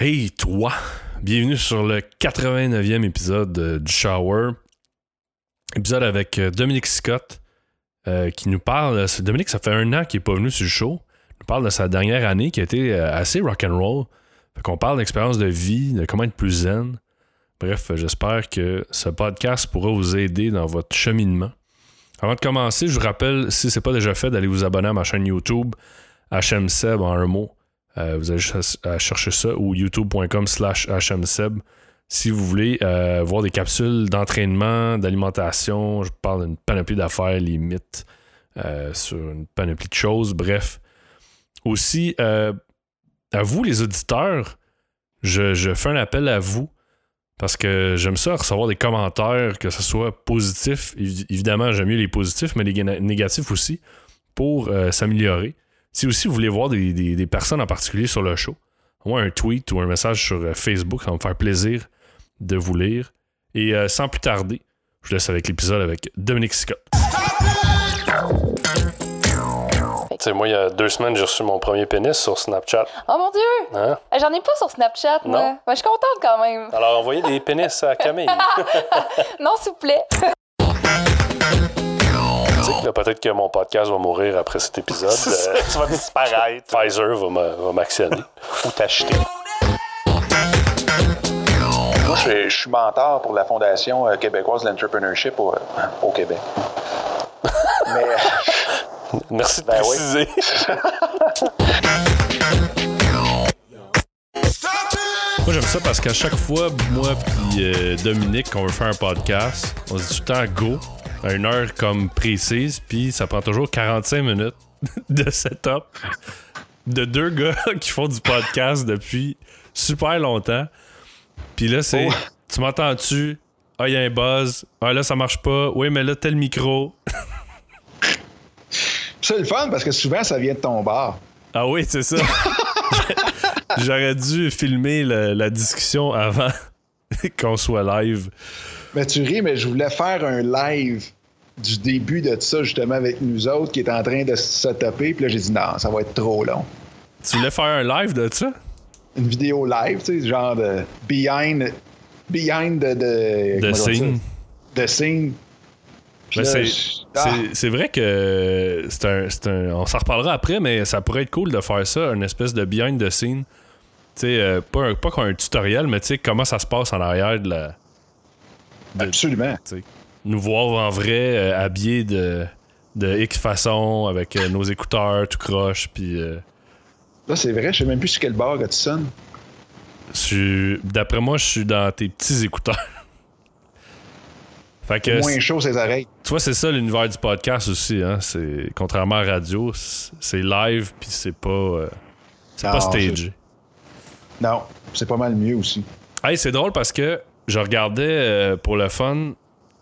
Hey toi, bienvenue sur le 89e épisode euh, du Shower. Épisode avec euh, Dominique Scott euh, qui nous parle. Dominique, ça fait un an qu'il n'est pas venu sur le show. Il nous parle de sa dernière année qui a été assez rock'n'roll. Fait qu'on parle d'expérience de vie, de comment être plus zen. Bref, j'espère que ce podcast pourra vous aider dans votre cheminement. Avant de commencer, je vous rappelle, si ce n'est pas déjà fait, d'aller vous abonner à ma chaîne YouTube, HMSeb en un mot. Euh, vous avez juste chercher ça ou youtube.com slash hmseb si vous voulez euh, voir des capsules d'entraînement, d'alimentation. Je parle d'une panoplie d'affaires, limites, euh, sur une panoplie de choses. Bref. Aussi, à vous les auditeurs, je, fais un appel à vous parce que j'aime ça recevoir des commentaires, que ce soit positif. Évidemment, j'aime mieux les positifs, mais les négatifs aussi, pour s'améliorer. Si aussi vous voulez voir des, personnes en particulier sur le show, moi un tweet ou un message sur euh, Facebook, ça va me faire plaisir de vous lire. Et euh, sans plus tarder, je laisse avec l'épisode avec Dominique Scott. Tu sais, moi, il y a deux semaines, j'ai reçu mon premier pénis sur Snapchat. Oh mon Dieu! Hein? Euh, j'en ai pas sur Snapchat, moi. Non. je suis contente quand même. Alors, envoyez des pénis à Camille. non, s'il vous plaît. Peut-être que mon podcast va mourir après cet épisode. Euh, tu vas disparaître. Pfizer va m'actionner. Ou t'acheter. Moi, je, suis mentor pour la Fondation euh, québécoise de l'entrepreneurship au, euh, Québec. Mais. Merci de ben préciser. Moi, j'aime ça parce qu'à chaque fois, moi et Dominique, on veut faire un podcast, on se dit tout le temps go une heure comme précise, puis ça prend toujours 45 minutes de setup de deux gars qui font du podcast depuis super longtemps. Puis là, c'est. Oh. Tu m'entends-tu? Ah, il y a un buzz. Ah, là, ça marche pas. Oui, mais là, t'as le micro. c'est le fun parce que souvent, ça vient de ton bar. Ah oui, c'est ça. J'aurais dû filmer la discussion avant qu'on soit live. Mais tu ris, mais je voulais faire un live du début de ça, justement, avec nous autres, qui est en train de se taper. Puis là, j'ai dit non, ça va être trop long. Tu voulais faire un live de ça? Une vidéo live, tu sais, genre de behind, behind the, the, the scene. The scene. Ben, ah. c'est vrai que c'est un, un, On s'en reparlera après, mais ça pourrait être cool de faire ça, une espèce de behind the scene. Tu sais, euh, pas, pas comme un tutoriel, mais tu sais, comment ça se passe en arrière de la Absolument. Nous voir en vrai, euh, habillés de, de X façon, avec euh, nos écouteurs tout croche, puis. Euh, Là, c'est vrai, je sais même plus sur quel bar que tu sonnes. D'après moi, je suis dans tes petits écouteurs. fait que, moins chaud ses oreilles. Tu vois, c'est ça l'univers du podcast aussi. Hein? C'est, contrairement à radio, c'est live, puis c'est pas, c'est pas stagé. Non, c'est pas mal mieux aussi. Hey, c'est drôle parce que je regardais euh, pour le fun,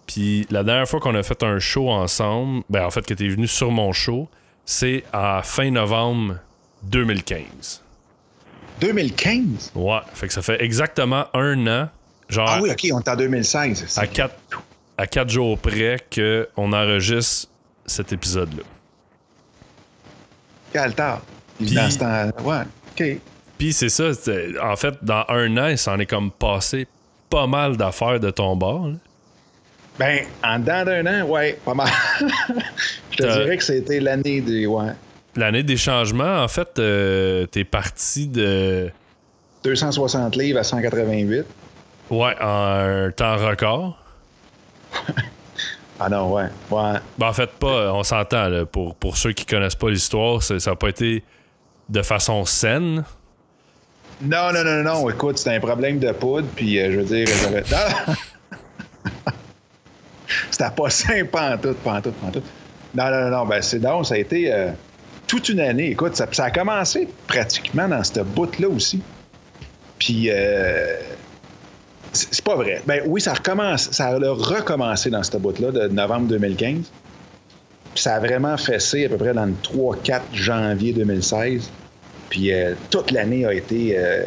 puis la dernière fois qu'on a fait un show ensemble, ben en fait que t'es venu sur mon show, c'est à fin novembre 2015. 2015? Ouais, fait que ça fait exactement un an. Genre, ah oui, ok, on est en 2016. À quatre, à quatre jours près qu'on enregistre cet épisode-là. Quel tard. Puis, dans ce temps, ouais, ok. Puis c'est ça, en fait, dans un an, il s'en est comme passé pas mal d'affaires de ton bord. Ben, en dedans d'un an, ouais, pas mal. Je te dirais que c'était l'année des. Ouais. L'année des changements, en fait, euh, t'es parti de. 260 livres à 188. Ouais, en un temps record. ah non, ouais. ouais. Ben, en fait, pas, on s'entend, pour, pour ceux qui connaissent pas l'histoire, ça n'a pas été de façon saine. Non, non, non, non. Écoute, c'était un problème de poudre, puis euh, je veux dire, C'était pas simple, pas tout, pas tout, pas tout. Non, non, non, ben c'est non, ça a été euh, toute une année. Écoute, ça, a commencé pratiquement dans cette bout-là aussi. Puis, euh, c'est pas vrai. Ben oui, ça recommence, ça a recommencé dans cette bout-là de novembre 2015. Puis ça a vraiment fessé à peu près dans le 3-4 janvier 2016. Puis euh, toute l'année a été euh,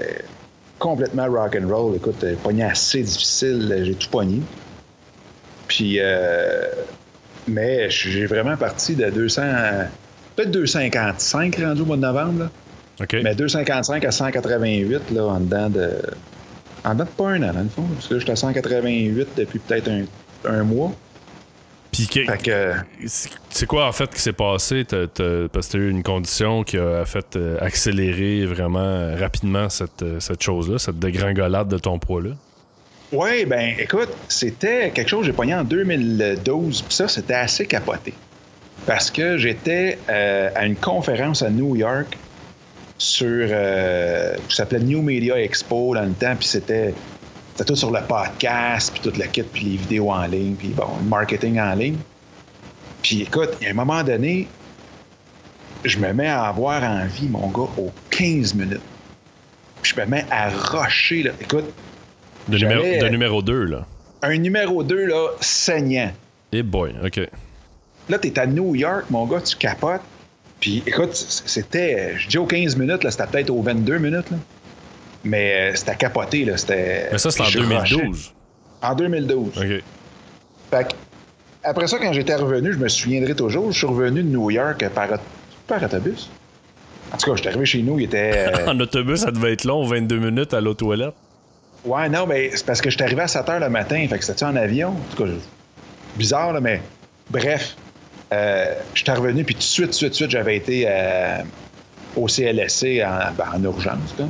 complètement rock and roll. Écoute, euh, pogné assez difficile, j'ai tout pogné. Puis, mais j'ai vraiment parti de 200, peut-être 255 rendu au mois de novembre. Mais 255 à 188, là, en dedans de. En dedans de pas un an, dans le fond. Parce que j'étais à 188 depuis peut-être un, un mois. Puis c'est quoi en fait qui s'est passé? parce que tu as eu une condition qui a fait euh, accélérer vraiment euh, rapidement cette, euh, cette chose-là, cette dégringolade de ton poids-là? Oui, ben écoute, c'était quelque chose que j'ai pogné en 2012, puis ça, c'était assez capoté. Parce que j'étais à une conférence à New York sur. qui s'appelait New Media Expo dans le temps, puis c'était c'était tout sur le podcast, puis tout le kit, puis les vidéos en ligne, puis bon, le marketing en ligne. Puis écoute, il y a un moment donné, je me mets à avoir envie, mon gars, aux 15 minutes. Puis je me mets à rusher, là. Écoute. De, numéro, de numéro 2, là. Un numéro 2, là, saignant. Eh boy, OK. Là, t'es à New York, mon gars, tu capotes. Puis écoute, c'était, je dis aux 15 minutes, là, c'était peut-être aux 22 minutes, là. Mais euh, c'était capoté, là. C'était. Mais ça, c'est en 2012. En 2012. OK. Fait que, après ça, quand j'étais revenu, je me souviendrai toujours, je suis revenu de New York par, par autobus. En tout cas, j'étais arrivé chez nous, il était. Euh, en autobus, ça devait être long, 22 minutes à l'eau toilette. Ouais, non, mais c'est parce que j'étais arrivé à 7 h le matin, fait que c'était en avion. En tout cas, bizarre, là, mais bref. Euh, j'étais revenu, puis tout de suite, tout de suite, suite, j'avais été euh, au CLSC en, ben, en urgence, comme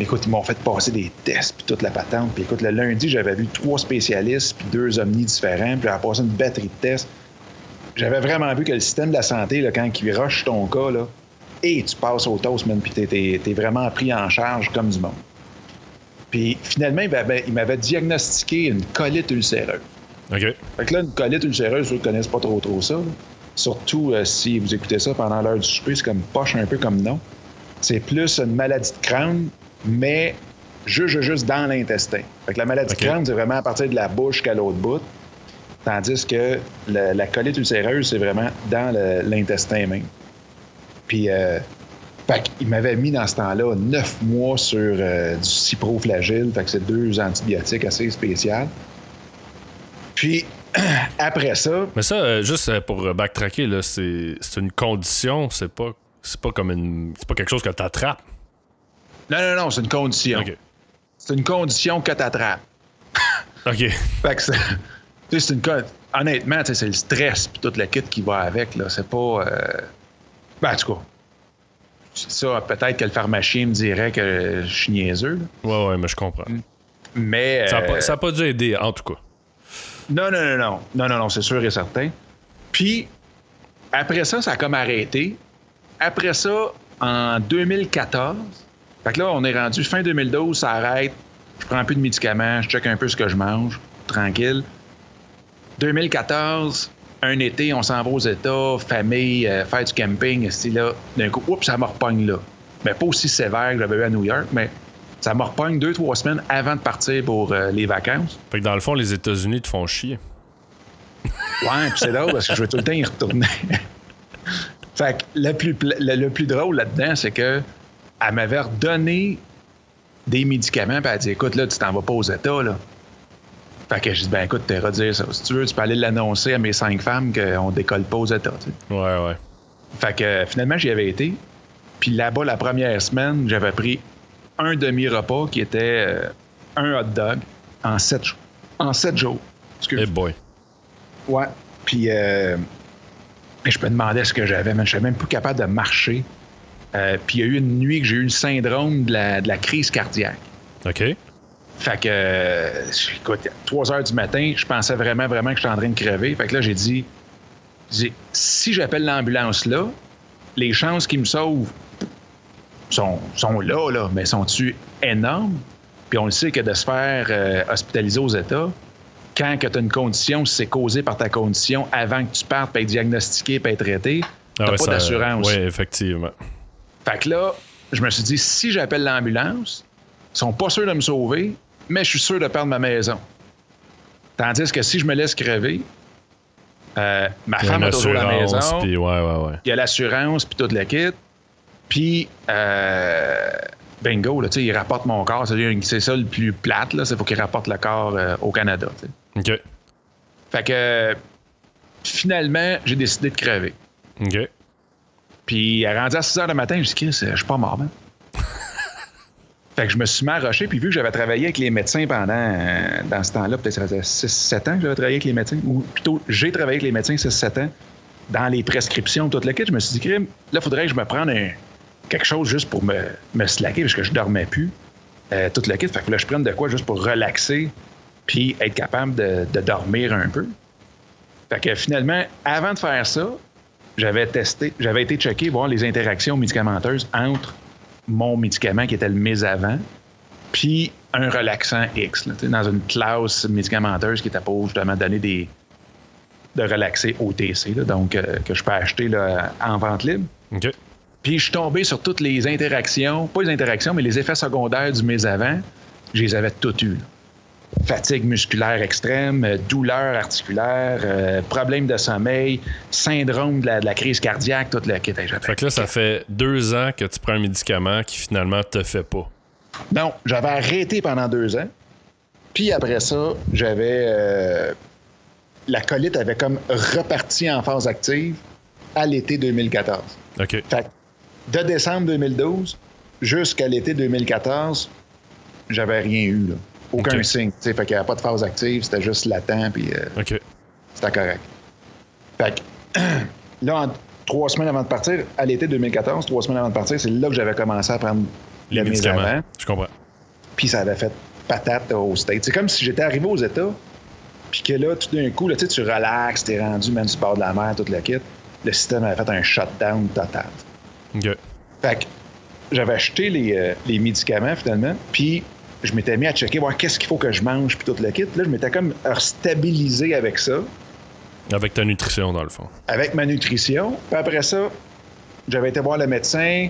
écoute, ils m'ont fait passer des tests, puis toute la patente. Puis écoute, le lundi, j'avais vu trois spécialistes, puis deux omnis différents, puis j'avais passé une batterie de tests. J'avais vraiment vu que le système de la santé, là, quand il rush ton cas, là, et tu passes au toast, man, puis t'es, es, vraiment pris en charge comme du monde. Puis finalement, il m'avait diagnostiqué une colite ulcéreuse. OK. Fait que là, une colite ulcéreuse, ceux ne connaissent pas trop trop ça. Surtout euh, si vous écoutez ça pendant l'heure du souper, c'est comme poche un peu comme non. C'est plus une maladie de crâne mais juste, juste dans l'intestin. Fait que la maladie de Crohn, c'est vraiment à partir de la bouche qu'à l'autre bout. Tandis que la colite ulcéreuse, c'est vraiment dans l'intestin même. Puis, euh, il m'avait mis dans ce temps-là neuf mois sur euh, du ciproflagile. Fait que c'est deux antibiotiques assez spéciaux. Puis, après ça. Mais ça, euh, juste pour backtracker, c'est une condition, c'est pas, pas comme une. C'est pas quelque chose que tu attrapes. Non, non, non, c'est une condition. C'est une condition que tu attrapes. OK. fait que c'est une Honnêtement, c'est le stress et toute la kit qui va avec. Là. C'est pas. Euh... Ben, en tout cas. Ça, peut-être que le pharmacien me dirait que je suis niaiseux. Ouais, ouais, mais je comprends. Mais. Ça n'a pas, dû aider, en tout cas. Non, non, non, non. Non, non, non, c'est sûr et certain. Puis, après ça, ça a comme arrêté. Après ça, en 2014, fait que là, on est rendu fin 2012, ça arrête. Je prends un peu de médicaments, je check un peu ce que je mange, tranquille. 2014, un été, on s'en va aux États, famille, euh, faire du camping, là. D'un coup, oups, ça me repogne là. Mais pas aussi sévère que j'avais eu à New York, mais ça me repogne deux, trois semaines avant de partir pour euh, les vacances. Fait que dans le fond, les États-Unis te font chier. Ouais, puis c'est drôle parce que je veux tout le temps y retourner. fait que le plus, le plus drôle là-dedans, c'est que elle m'avait redonné des médicaments, puis elle a dit Écoute, là, tu t'en vas pas aux États, là. Fait que j'ai dit Ben écoute, t'es redire ça. Si tu veux, tu peux aller l'annoncer à mes cinq femmes qu'on décolle pas aux États. Ouais, ouais. Fait que finalement, j'y avais été. Puis là-bas, la première semaine, j'avais pris un demi-repas qui était euh, un hot dog en sept, en sept jours. Hey boy. Ouais. Puis euh, je me demandais ce que j'avais, mais je suis même plus capable de marcher. Euh, puis il y a eu une nuit que j'ai eu le syndrome de la, crise cardiaque. OK. Fait que, euh, écoute, 3 heures du matin, je pensais vraiment, vraiment que j'étais en train de crever. Fait que là, j'ai dit, si j'appelle l'ambulance là, les chances qu'ils me sauvent sont, sont là, là, mais sont-tu énormes? Puis on le sait que de se faire euh, hospitaliser aux États, quand tu as une condition, si c'est causé par ta condition, avant que tu partes, puis être diagnostiqué, puis être traité, tu ah pas d'assurance. Oui, effectivement. Fait que là, je me suis dit, si j'appelle l'ambulance, ils sont pas sûrs de me sauver, mais je suis sûr de perdre ma maison. Tandis que si je me laisse crever, euh, ma femme a toujours la maison. ouais, ouais, ouais. Il y a l'assurance, puis toute la kit. Puis, euh, bingo, là, il rapporte mon corps. C'est ça le plus plate, là. C'est faut qu'il rapporte le corps euh, au Canada. OK. Fait que, finalement, j'ai décidé de crever. OK. Puis, elle rendu à 6 h le matin, je dis, Chris, je suis pas mort, man. Fait que je me suis mis à puis vu que j'avais travaillé avec les médecins pendant, euh, dans ce temps-là, peut-être ça faisait 6-7 ans que j'avais travaillé avec les médecins, ou plutôt, j'ai travaillé avec les médecins 6-7 ans, dans les prescriptions, toute la kit, je me suis dit, là, il faudrait que je me prenne un, quelque chose juste pour me, me slacker, parce que je dormais plus, euh, toute la kit. Fait que là, je prenne de quoi juste pour relaxer, puis être capable de, de dormir un peu. Fait que finalement, avant de faire ça, j'avais testé, j'avais été checké voir les interactions médicamenteuses entre mon médicament qui était le mis avant, puis un relaxant X, là, dans une classe médicamenteuse qui était pour justement donner des de relaxer OTC, là, donc euh, que je peux acheter là, en vente libre. Puis je suis tombé sur toutes les interactions, pas les interactions, mais les effets secondaires du mes avant. Je les avais toutes eues. Fatigue musculaire extrême, euh, douleur articulaire, euh, problème de sommeil, syndrome de la, de la crise cardiaque, toute la kit. J'avais- Fait que là, ça fait deux ans que tu prends un médicament qui finalement te fait pas. Non, j'avais arrêté pendant deux ans. Puis après ça, j'avais. euh, la colite avait comme reparti en phase active à l'été 2014. OK. Fait que de décembre 2012 jusqu'à l'été 2014, j'avais rien eu, là. Aucun signe. Fait qu'il n'y avait pas de phase active, c'était juste latent, puis euh, c'était correct. Fait que là, en- trois semaines avant de partir, à l'été 2014, trois semaines avant de partir, c'est là que j'avais commencé à prendre Les le médicaments. médicament. Je comprends. Puis ça avait fait patate au States. C'est comme si j'étais arrivé aux États, puis que là, tout d'un coup, là, tu relaxes, t'es rendu même le bord de la mer, toute la kit. Le système avait fait un shutdown total. OK. Fait que j'avais acheté les, euh, les médicaments finalement, puis je m'étais mis à checker, voir qu'est-ce qu'il faut que je mange, puis toute la kit. Là, je m'étais comme stabilisé avec ça, Avec ta nutrition, dans le fond. avec ma nutrition. Puis après ça, j'avais été voir le médecin.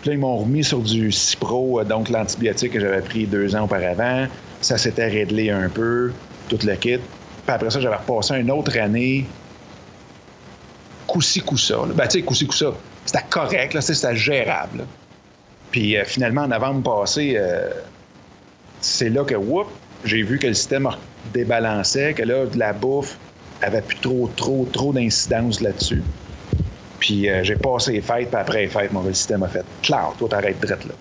Puis là, ils m'ont remis sur du Cipro, euh, donc l'antibiotique que j'avais pris deux ans auparavant. Ça s'était réglé un peu, tout le kit. Puis après ça, j'avais repassé une autre année, coup-ci, coup-ça. Ben, tu sais, coup-ci, coup-ça. C'était correct, c'était gérable. là. Puis euh, finalement, en novembre passé, euh, c'est là que, whoop, j'ai vu que le système débalançait, que là, de la bouffe avait plus trop, trop, trop d'incidence là-dessus. Puis euh, j'ai passé les fêtes, puis après les fêtes, mon système a fait Cloud, toi, t'arrêtes drette là.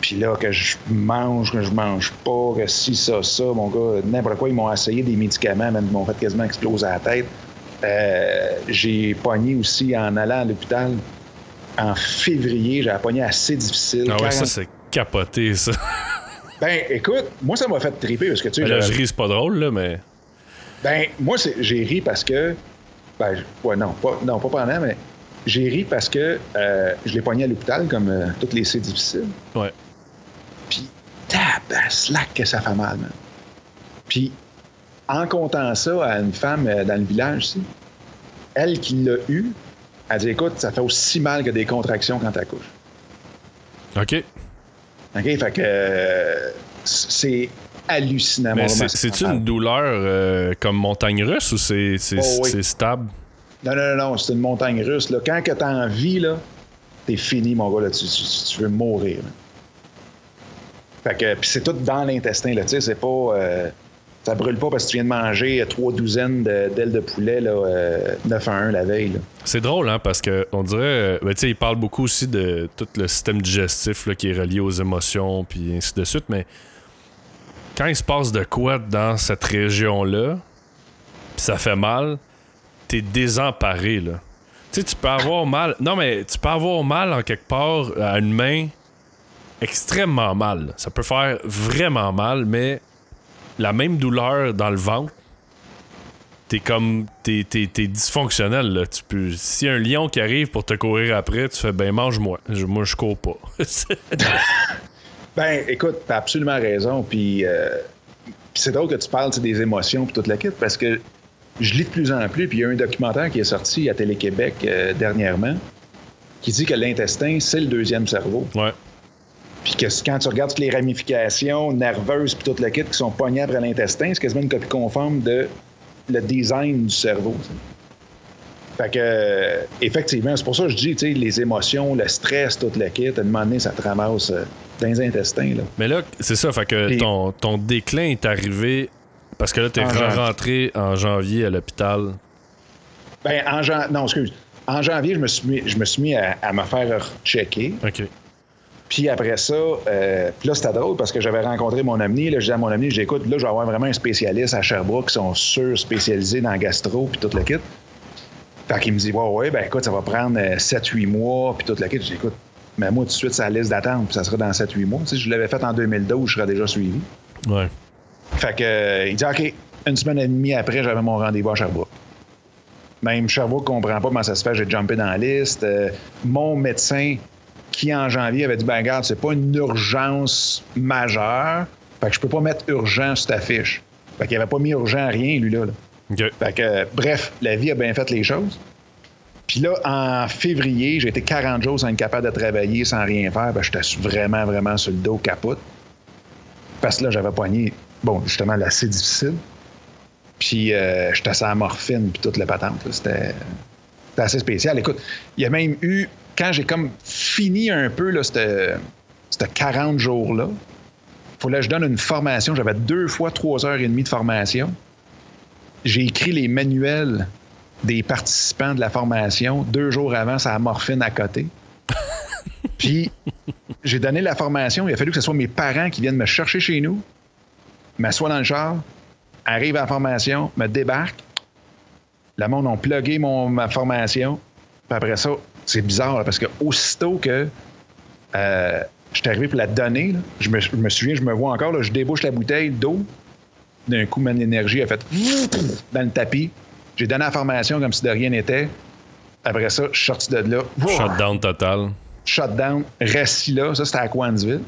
Puis là, que je mange, que je mange pas, que si, ça, ça, mon gars, n'importe quoi, ils m'ont essayé des médicaments, même ils m'ont fait quasiment exploser la tête. Euh, j'ai pogné aussi en allant à l'hôpital en février, j'ai pogné assez difficile. Ah ouais, 40 ça, c'est capoté, ça. Ben, écoute, moi, ça m'a fait triper parce que, tu sais, Ben je ris, c'est pas drôle, là, mais. Ben, moi, j'ai ri parce que. Ben, ouais, non, pas, non, pas pendant, mais j'ai ri parce que euh, je l'ai pogné à l'hôpital comme euh, toutes les C difficiles. Ouais. Puis, tabaslac que ça fait mal, man. Puis, en comptant ça à une femme euh, dans le village, ici, elle qui l'a eu, elle dit Écoute, ça fait aussi mal que des contractions quand t'accouches. OK. OK? Fait que euh, c'est hallucinant. Mais c'est- une douleur euh, comme montagne russe ou c'est Oh, oui. stable? Non, non, non, non, c'est une montagne russe. Là. Quand que t'as envie, là, t'es fini, mon gars. Là. Tu, tu- tu veux mourir. là. Fait que, puis c'est tout dans l'intestin, là. Tu sais, c'est pas. euh, ça brûle pas parce que tu viens de manger trois douzaines d'ailes de poulet, là, euh, 9 à 1 la veille. C'est drôle, hein, parce que on dirait. euh, Ben, tu sais, il parle beaucoup aussi de tout le système digestif là, qui est relié aux émotions, puis ainsi de suite, mais quand il se passe de quoi dans cette région-là, puis ça fait mal, t'es désemparé, là. Tu sais, tu peux avoir mal. Non, mais tu peux avoir mal en quelque part à une main extrêmement mal. Ça peut faire vraiment mal, mais la même douleur dans le ventre, t'es comme. T'es, t'es, t'es dysfonctionnel, là. Tu peux. A un lion qui arrive pour te courir après, tu fais ben mange-moi. Je- moi, je cours pas. Ben, écoute, t'as absolument raison. Puis, euh, c'est drôle que tu parles des émotions puis toute la kit parce que je lis de plus en plus. Puis il y a un documentaire qui est sorti à Télé-Québec euh, dernièrement qui dit que l'intestin, c'est le deuxième cerveau. ouais. Puis que quand tu regardes toutes les ramifications nerveuses puis toute la kit qui sont pognées après l'intestin, c'est quasiment une copie conforme de le design du cerveau. Fait que, euh, effectivement, c'est pour ça que je dis, tu sais, les émotions, le stress, toute la kit, à un moment donné, ça te ramasse euh, dans les intestins, là. Mais là, c'est ça, fait que ton, ton déclin est arrivé parce que là, t'es rentré en janvier à l'hôpital. Ben, en janvier, non, excuse. En janvier, je me suis mis, je me suis mis à, à me faire checker. OK. Puis après ça, euh, puis là, c'était drôle parce que j'avais rencontré mon ami. Là, je disais à mon ami, j'écoute, là, je vais avoir vraiment un spécialiste à Sherbrooke qui sont sûrs spécialisés dans le gastro puis tout le kit. Fait qu'il me dit, ouais, ouais, ben écoute, ça va prendre 7-8 mois puis tout le kit. Je dis, écoute, mais moi, tout de suite, c'est la liste d'attente puis ça sera dans 7-8 mois. Tu sais, je l'avais fait en 2012, je serais déjà suivi. Ouais. Fait que, euh, il dit, OK, une semaine et demie après, j'avais mon rendez-vous à Sherbrooke. Même Sherbrooke comprend pas comment ça se fait, j'ai jumpé dans la liste. Euh, mon médecin, qui en janvier avait dit, ben regarde, c'est pas une urgence majeure, fait que je peux pas mettre urgent sur ta fiche. Fait qu'il avait pas mis urgent à rien, lui, là. Fait que, euh, bref, la vie a bien fait les choses. Puis là, en février, j'ai été 40 jours sans être capable de travailler, sans rien faire. Ben, j'étais vraiment, vraiment sur le dos, capote. Parce que là, j'avais poigné, bon, justement, assez difficile. Puis euh, j'étais sans morphine, puis toute la patente. C'était assez spécial. Écoute, il y a même eu, quand j'ai comme fini un peu là, c'était 40 jours-là, il fallait que je donne une formation. J'avais deux fois trois heures et demie de formation. J'ai écrit les manuels des participants de la formation deux jours avant, ça a morphine à côté. Puis j'ai donné la formation. Il a fallu que ce soit mes parents qui viennent me chercher chez nous, m'assoient dans le char, arrive à la formation, me débarque. Le monde ont plugué mon, ma formation. Puis après ça, c'est bizarre parce que aussitôt que euh, je suis arrivé pour la donner, je, me, souviens, je me vois encore, je débouche la bouteille d'eau. D'un coup, mon énergie a fait dans le tapis. J'ai donné la formation comme si de rien n'était. Après ça, je suis sorti de là. Shutdown total. Shutdown, récit là. Ça, c'était à Quansville.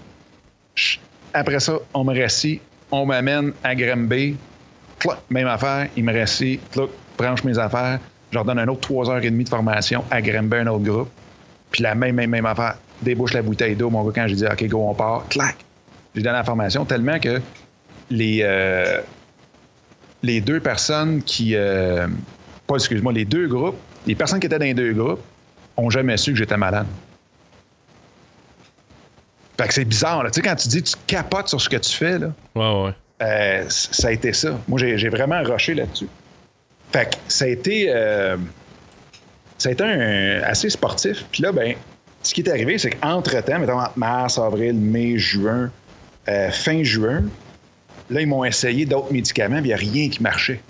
Après ça, on me récit. On m'amène à Granby même affaire, il me reste branche mes affaires, je leur donne un autre 3 heures et demie de formation à Grimby, un autre groupe. Puis la même, même, même affaire, débouche la bouteille d'eau, mon gars, quand j'ai dit OK, go, on part, clac. J'ai donné la formation tellement que les, euh, les deux personnes qui. Euh, pas, excuse-moi, les deux groupes, les personnes qui étaient dans les deux groupes ont jamais su que j'étais malade. Fait que c'est bizarre, là. Tu sais, quand tu dis tu capotes sur ce que tu fais, là. Ouais, ouais. Euh, ça a été ça. Moi, j'ai vraiment rushé là-dessus. Fait que ça a été, euh, ça a été un, assez sportif. Puis là, ben, ce qui est arrivé, c'est qu'entre-temps, mettons mars, avril, mai, juin, euh, fin juin, là, ils m'ont essayé d'autres médicaments, puis il n'y a rien qui marchait.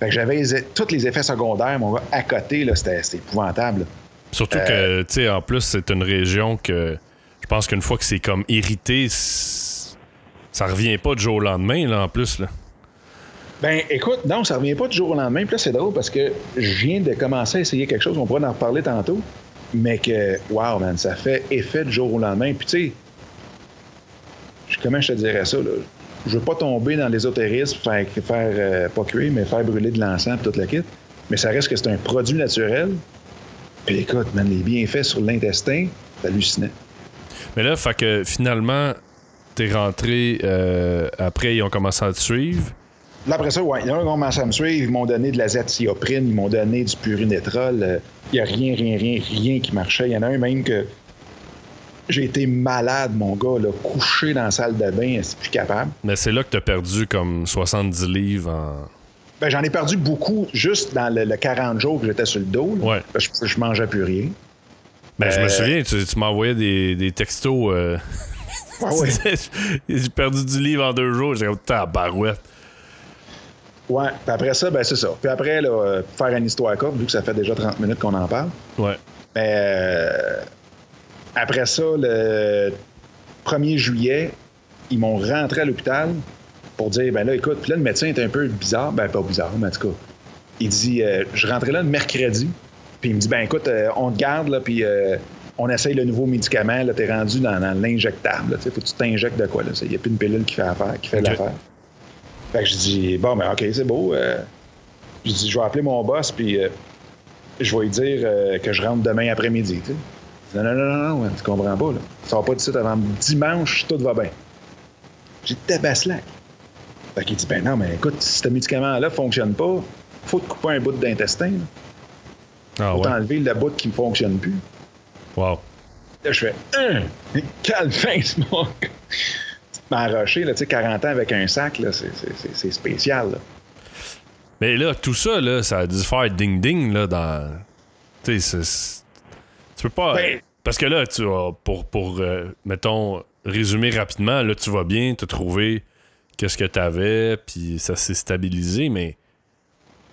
Fait que j'avais tous les effets secondaires, mon gars, à côté, là, c'était, épouvantable. Surtout que, tu sais, en plus, c'est une région que je pense qu'une fois que c'est comme irrité, ça revient pas du jour au lendemain, là, en plus. Là. Ben, écoute, non, ça revient pas du jour au lendemain. Puis là, c'est drôle parce que je viens de commencer à essayer quelque chose, on pourra en reparler tantôt, mais que, wow, man, ça fait effet du jour au lendemain. Puis, tu sais, comment je te dirais ça, là? Je veux pas tomber dans l'ésotérisme, faire, faire euh, pas cuire, mais faire brûler de l'encens, toute la kit. Mais ça reste que c'est un produit naturel. Puis écoute, man, les bienfaits sur l'intestin, c'est hallucinant. Mais là, fait que finalement, t'es rentré euh, après, ils ont commencé à te suivre. Là, après ça, ouais, ils ont commencé à me suivre. Ils m'ont donné de la zatioprine, ils m'ont donné du purinétrol. Euh, il n'y a rien, rien, rien, rien qui marchait. Il y en a un même que j'ai été malade, mon gars, là, couché dans la salle de bain, c'est plus capable? Mais c'est là que tu as perdu comme 70 livres en. Ben, j'en ai perdu beaucoup juste dans le, 40 jours que j'étais sur le dos. ouais. je, je mangeais plus rien. Ben, je me euh, souviens, tu, tu m'envoyais des, des textos. Ah J'ai perdu du livre en deux jours. J'ai comme barouette. Ouais, puis après ça, ben c'est ça. Puis après, là, euh, faire une histoire courte, vu que ça fait déjà 30 minutes qu'on en parle. Ouais. Mais euh, après ça, le 1er juillet, ils m'ont rentré à l'hôpital pour dire ben là, écoute, puis là, le médecin est un peu bizarre. Ben, pas bizarre, mais en tout cas. Il dit euh, je rentrais là le mercredi. Puis il me dit ben écoute, on te garde, là, puis on essaye le nouveau médicament, là, t'es rendu dans, l'injectable. Faut que tu t'injectes de quoi, là. Il n'y a plus une pilule qui fait affaire, qui fait l'affaire. Fait que je dis, bon, ben, OK, c'est beau. Euh, je dis, je vais appeler mon boss, puis euh, je vais lui dire euh, que je rentre demain après-midi, tu Non, non, non, non, non, tu comprends pas, là. Ça va pas de suite avant dimanche, tout va bien. J'ai tabaslac. Fait qu'il dit, ben non, mais écoute, si ce médicament-là fonctionne pas, faut te couper un bout d'intestin. Ah, faut t'enlever le bout qui ne fonctionne plus. Wow. Là, je fais, un, calme mon M'arracher, là, tu sais, 40 ans avec un sac, là, c'est spécial, là. Mais là, tout ça, là, ça a dû faire ding-ding, là, dans. Tu sais, tu peux pas. Ben, Parce que là, tu vas, pour, pour euh, mettons, résumer rapidement, là, tu vas bien, tu as trouvé qu'est-ce que tu avais, puis ça s'est stabilisé, mais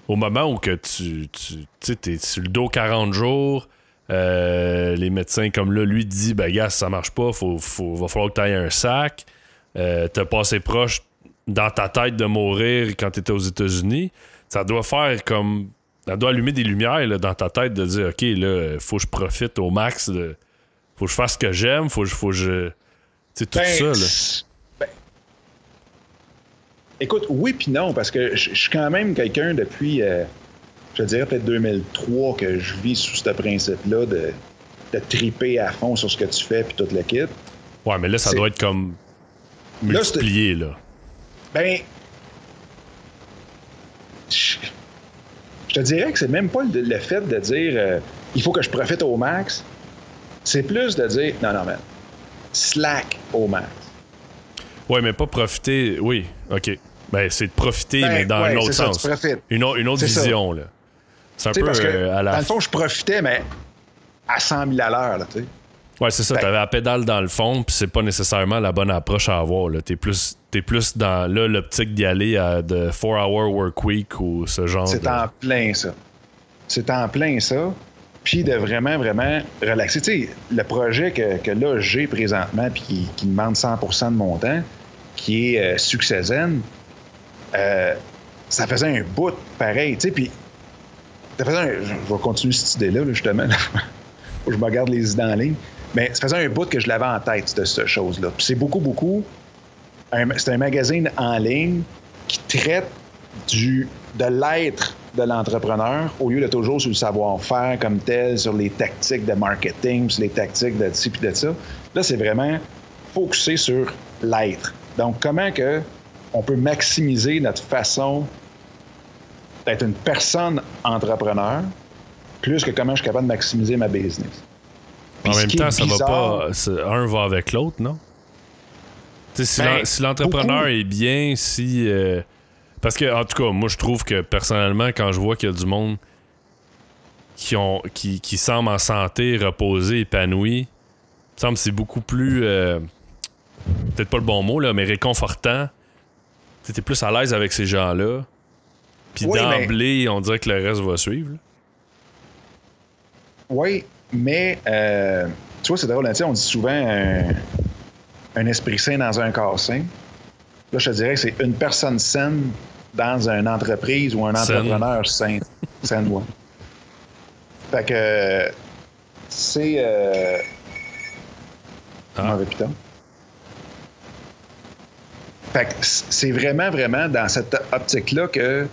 au moment où que tu, tu es sur le dos 40 jours, euh, les médecins comme là, lui dit, ben gars, ça marche pas, faut, faut, va falloir que tu ailles un sac. Euh, t'as passé proche dans ta tête de mourir quand tu étais aux États-Unis. Ça doit faire comme. Ça doit allumer des lumières là, dans ta tête de dire, OK, là, faut que je profite au max, de, faut que je fasse ce que j'aime, faut, faut que je. Tu tout ben, ça, là. Ben, écoute, oui puis non, parce que je suis quand même quelqu'un depuis. Euh, je dirais peut-être 2003 que je vis sous ce principe-là de, de triper à fond sur ce que tu fais puis toute l'équipe. Ouais, mais là, ça doit être comme multiplié, là. Ben. Je, te dirais que c'est même pas le, fait de dire euh, il faut que je profite au max. C'est plus de dire non, non, mais slack au max. Ouais, mais pas profiter. Oui, OK. Ben, c'est de profiter, ben, mais dans un autre sens. une, une, autre vision, là. C'est un peu euh, à la. Dans le fond, je profitais, mais à 100 000 à l'heure, tu sais. Ouais, c'est ça. T'avais la pédale dans le fond, puis c'est pas nécessairement la bonne approche à avoir. T'es plus, es plus dans l'optique d'y aller à de 4-hour work week ou ce genre C'est en plein ça. C'est en plein ça. Puis de vraiment, vraiment relaxer. Tu sais, le projet que, que là j'ai présentement, puis qui, qui, demande 100 de mon temps, qui est euh, euh, ça faisait un bout pareil. Tu sais, puis je vais continuer cette idée-là, justement. je me garde les idées en ligne. Mais ça faisait un bout que je l'avais en tête, de cette chose-là. C'est beaucoup, beaucoup. C'est un magazine en ligne qui traite du, de l'être de l'entrepreneur au lieu de toujours sur le savoir-faire comme tel, sur les tactiques de marketing, sur les tactiques de ci puis de ça. Là, c'est vraiment focusé sur l'être. Donc, comment que on peut maximiser notre façon d'être une personne entrepreneur plus que comment je suis capable de maximiser ma business? En même temps, ça va pas. Un va avec l'autre, non? si ben, l'entrepreneur est bien, si. Euh, parce que, en tout cas, moi, je trouve que personnellement, quand je vois qu'il y a du monde qui, ont, qui, qui semble en santé, reposé, épanoui, semble c'est beaucoup plus. Euh, peut-être pas le bon mot, là, mais réconfortant. Tu es plus à l'aise avec ces gens-là. Puis d'emblée, on dirait que le reste va suivre. Oui, mais euh, tu vois, c'est drôle, on dit souvent un, esprit sain dans un corps sain. Là, je te dirais que c'est une personne saine dans une entreprise ou un entrepreneur sain. saine, ouais. Fait que c'est. Euh, ah. Fait que c'est vraiment, vraiment dans cette optique-là que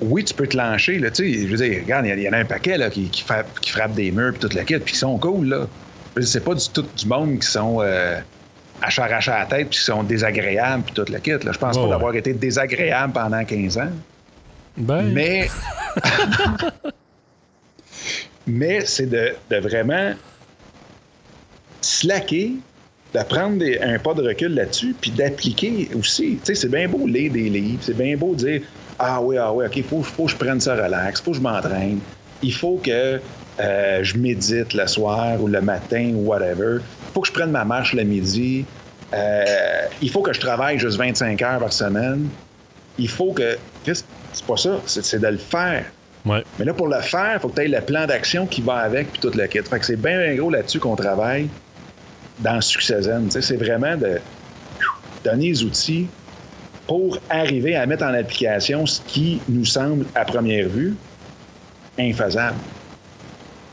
oui, tu peux te lancer. Là, je veux dire, regarde, il y, en a un paquet là, qui, qui, frappe, des murs puis toute la quête, puis qui sont cool. Là. C'est pas du tout du monde qui sont euh, à s'arracher à la tête puis qui sont désagréables puis toute la quête. Je pense pas d'avoir été désagréable pendant 15 ans. Ben. Mais. Mais c'est de, de, vraiment slacker, de prendre un pas de recul là-dessus, puis d'appliquer aussi. Tu sais, c'est bien beau lire des livres, c'est bien beau dire ah oui, ah oui, OK, il faut, faut, que je prenne ça relax, il faut que je m'entraîne, il faut que euh, je médite le soir ou le matin ou whatever, il faut que je prenne ma marche le midi, euh, il faut que je travaille juste 25 heures par semaine, il faut que. C'est pas ça, c'est de le faire. Ouais. Mais là, pour le faire, il faut que tu aies le plan d'action qui va avec, puis toute la quête. Fait que c'est bien, bien gros là-dessus qu'on travaille dans Succès Zen. C'est vraiment de donner les outils pour arriver à mettre en application ce qui nous semble, à première vue, infaisable.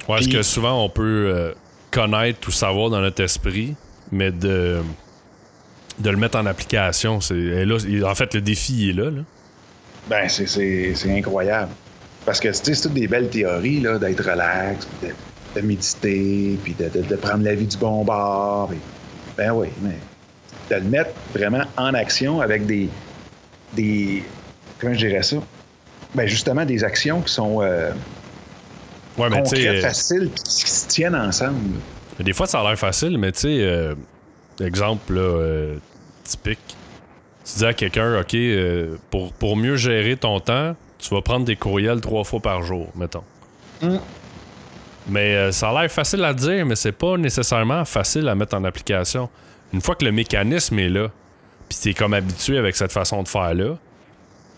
Ouais, ce que souvent on peut euh, connaître ou savoir dans notre esprit, mais de, de le mettre en application, c'est là, en fait, le défi est là. là. Ben, c'est incroyable. Parce que c'est toutes des belles théories, là, d'être relax, de, méditer, puis de, de, prendre la vie du bon bord. ben oui, mais de le mettre vraiment en action avec des, des comment je dirais ça? Ben justement, des actions qui sont euh, ouais, mais concrètes, faciles, qui se tiennent ensemble. Des fois, ça a l'air facile, mais tu sais, euh, exemple là, euh, typique. Tu dis à quelqu'un, OK, pour, pour mieux gérer ton temps, tu vas prendre des courriels trois fois par jour, mettons. Hum. Mais euh, ça a l'air facile à dire, mais c'est pas nécessairement facile à mettre en application. Une fois que le mécanisme est là, puis t'es comme habitué avec cette façon de faire-là,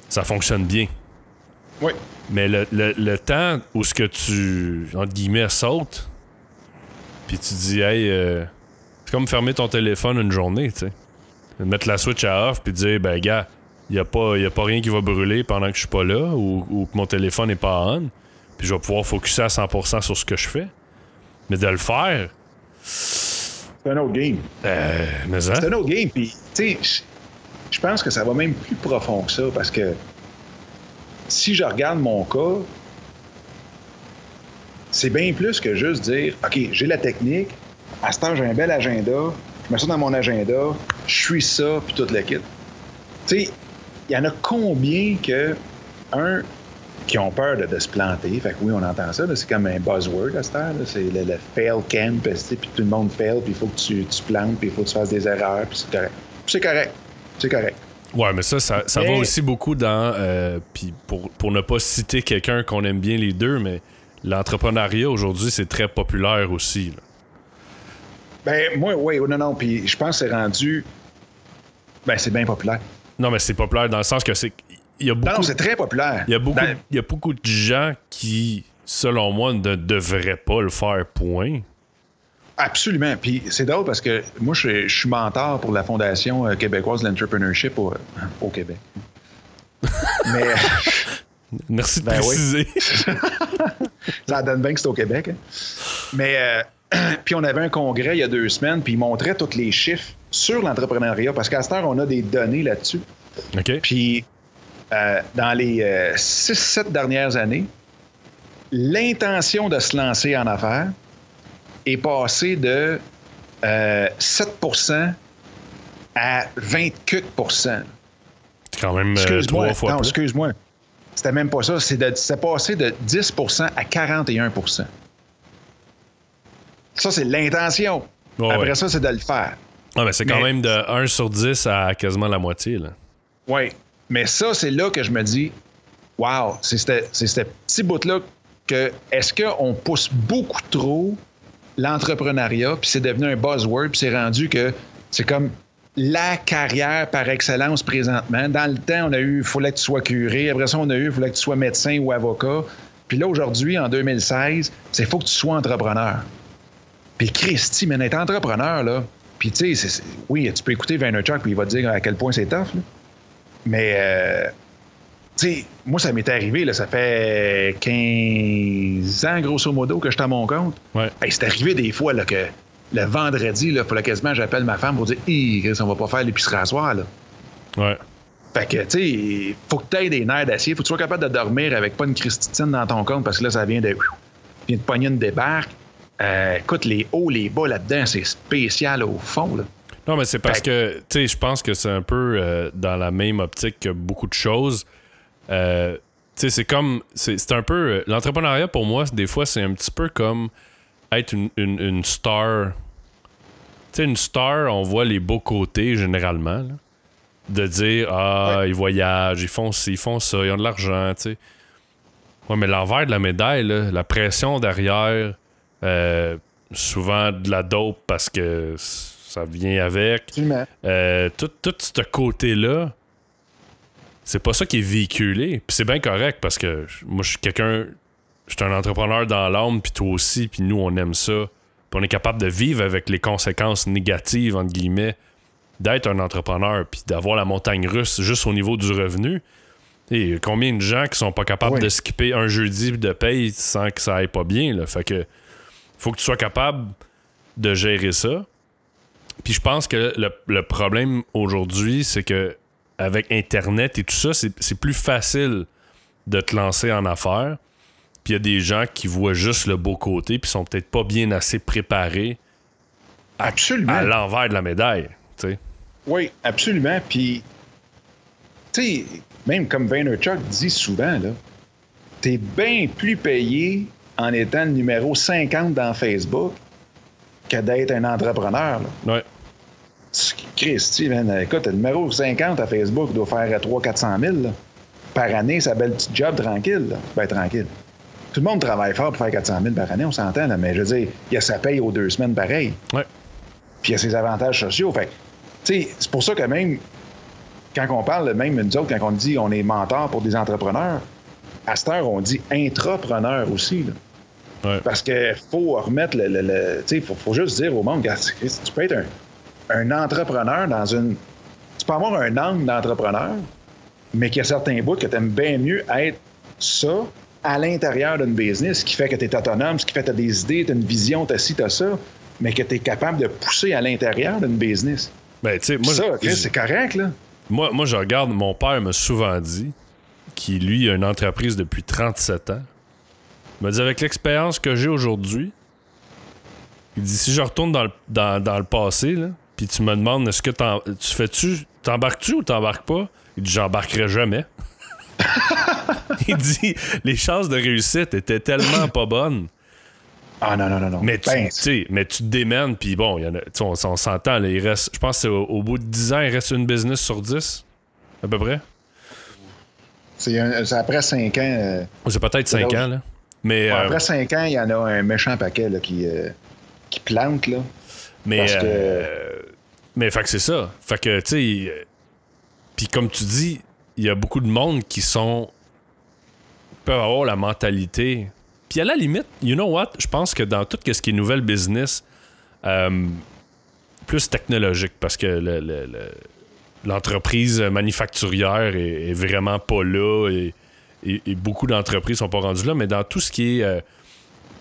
ça fonctionne bien. Oui. Mais le, le- le temps où ce que tu, entre guillemets, sautes, puis tu dis, hey, euh, c'est comme fermer ton téléphone une journée, tu sais. Mettre la switch à off, puis dire, ben, gars, il a, pas- y a pas rien qui va brûler pendant que je suis pas là, ou, ou que mon téléphone est pas on, puis je vais pouvoir focuser à 100% sur ce que je fais. Mais de le faire, C'est un autre game. euh, mais hein? C'est un autre game. Puis, tu sais, je- pense que ça va même plus profond que ça parce que si je regarde mon cas, c'est bien plus que juste dire OK, j'ai la technique, à ce temps, j'ai un bel agenda, je mets ça dans mon agenda, je suis ça, puis tout le kit. Tu sais, il y en a combien que, un, qui ont peur de, de se planter. Fait que oui, on entend ça. C'est comme un buzzword à cette heure. C'est le, le fail camp, puis tout le monde fail, puis il faut que tu, tu plantes, puis il faut que tu fasses des erreurs, puis c'est correct. C'est correct. C'est correct. Ouais, mais ça, ça, ça Mais- va aussi beaucoup dans. euh, Puis pour, pour ne pas citer quelqu'un qu'on aime bien les deux, mais l'entrepreneuriat aujourd'hui, c'est très populaire aussi. là. Ben, moi, oui, non, non. Puis je pense que c'est rendu. Ben, c'est bien populaire. Non, mais c'est populaire dans le sens que c'est. Il y a Non, beaucoup, non, c'est très populaire. il y a beaucoup, Ben, il y a beaucoup de gens qui, selon moi, ne devraient pas le faire, point. Absolument. Puis c'est drôle parce que moi, je, suis- je suis mentor pour la Fondation euh, québécoise de l'entrepreneurship au, au Québec. Mais Merci de Ben oui. préciser. ça donne bien que c'est au Québec. hein. Mais euh, puis on avait un congrès il y a deux semaines, puis ils montraient tous les chiffres sur l'entrepreneuriat parce qu'à cette heure, on a des données là-dessus. OK? Puis euh, dans les 6-7 dernières années, l'intention de se lancer en affaires est passée de euh, 7% à 20 quelques pourcents. C'est quand même euh, Excuse-moi. trois fois non, plus. excuse-moi. C'était même pas ça. C'est, de- c'est passé de 10% à 41% Ça, c'est l'intention. Après ouais. ça, c'est de le faire. Ah, mais c'est quand Mais- même de 1 sur 10 à quasiment la moitié. Là. Oui. Mais ça, c'est là que je me dis, wow, c'est ce petit bout-là que est-ce qu'on pousse beaucoup trop l'entrepreneuriat, puis c'est devenu un buzzword, puis c'est rendu que c'est comme la carrière par excellence présentement. Dans le temps, on a eu, il fallait que tu sois curé. Après ça, on a eu, il fallait que tu sois médecin ou avocat. Puis là, aujourd'hui, en 2016, c'est faut que tu sois entrepreneur. Puis Christy, mais être entrepreneur, là, puis tu sais, oui, tu peux écouter Vaynerchuk, puis il va te dire à quel point c'est tough, là. Mais, euh, tu sais, moi, ça m'est arrivé, là, ça fait 15 ans, grosso modo, que je suis à mon compte. Ouais. Hey, c'est arrivé des fois là, que le vendredi, il fallait quasiment que j'appelle ma femme pour dire Chris, on va pas faire l'épicerie à soir. Là. Ouais. Fait que, tu sais, faut que tu aies des nerfs d'acier. Faut que tu sois capable de dormir avec pas une christitine dans ton compte parce que là, ça vient de, vient de pogner une débarque. Euh, écoute, les hauts, les bas là-dedans, c'est spécial au fond. Là. Non, mais c'est parce que, tu sais, je pense que c'est un peu euh, dans la même optique que beaucoup de choses. Euh, tu sais, c'est comme. C'est un peu. euh, L'entrepreneuriat, pour moi, des fois, c'est un petit peu comme être une, une- une star. Tu sais, une star, on voit les beaux côtés, généralement. là. De dire, ah, ils voyagent, ils font ci, ils font ça, ils ont de l'argent, tu sais. Ouais, mais l'envers de la médaille, là, la pression derrière, euh, souvent de la dope parce que ça vient avec. Euh, tout, tout ce côté-là, c'est pas ça qui est véhiculé. Puis c'est bien correct parce que moi, je suis quelqu'un. Je suis un entrepreneur dans l'âme, puis toi aussi, puis nous, on aime ça. Puis on est capable de vivre avec les conséquences négatives, entre guillemets, d'être un entrepreneur, puis d'avoir la montagne russe juste au niveau du revenu. Et combien de gens qui sont pas capables Oui. de skipper un jeudi de paye sans que ça aille pas bien, là? Fait que faut que tu sois capable de gérer ça. Puis je pense que le, le problème aujourd'hui, c'est que avec Internet et tout ça, c'est plus facile de te lancer en affaires. Puis il y a des gens qui voient juste le beau côté, puis sont peut-être pas bien assez préparés Absolument. à l'envers de la médaille. Oui, absolument. Puis, tu sais, même comme Vaynerchuk dit souvent, là, t'es bien plus payé en étant le numéro 50 dans Facebook que d'être un entrepreneur. Là. Ouais. Christy, man, écoute, le numéro 50 à Facebook doit faire 300-400 000 là. par année, sa belle petite job tranquille. là. Ben, tranquille. tout le monde travaille fort pour faire 400 000 par année, on s'entend, mais je veux dire, il y a sa paye aux deux semaines pareil. Ouais. Puis il y a ses avantages sociaux. Fait c'est pour ça que même quand on parle, même nous autres, quand on dit on est mentor pour des entrepreneurs, à cette heure, on dit intrapreneur aussi. Ouais. Parce qu'il faut remettre le. le, tu sais, faut, faut, juste dire au monde, tu peux être un, un entrepreneur dans une. Tu peux avoir un angle d'entrepreneur, mais qu'il y a certains bouts que tu aimes bien mieux être ça à l'intérieur d'une business, ce qui fait que tu es autonome, ce qui fait que tu as des idées, tu as une vision, tu as ci, tu as ça, mais que tu es capable de pousser à l'intérieur d'une business. Ben, tu sais, moi. Ça, c'est correct, là. Moi, moi, je regarde, mon père m'a souvent dit, qui lui a une entreprise depuis 37 ans, il m'a dit avec l'expérience que j'ai aujourd'hui, il dit si je retourne dans le, dans, dans le passé, là, puis tu me demandes est-ce que tu fais-tu, t'embarques-tu ou t'embarques pas? Il dit j'embarquerai jamais. il dit les chances de réussite étaient tellement pas bonnes. Ah non, non, non, non. Mais tu, Ben, mais tu te démènes, puis bon, y en a, on, on s'entend, là, il reste, je pense que au, au, bout de 10 ans, il reste une business sur 10, à peu près. C'est après 5 ans. Euh, c'est peut-être 5 ans, là. Mais, après 5 ans, il y en a un méchant paquet là, qui, euh, qui plante, là. Mais, parce que... euh, mais fait que c'est ça. Fait que, tu sais, puis comme tu dis, il y a beaucoup de monde qui sont. peuvent avoir la mentalité. Puis à la limite, you know what? Je pense que dans tout ce qui est nouvelle business, euh, plus technologique, parce que le, le, le, l'entreprise manufacturière est, est, vraiment pas là et, et, et beaucoup d'entreprises sont pas rendues là, mais dans tout ce qui est euh,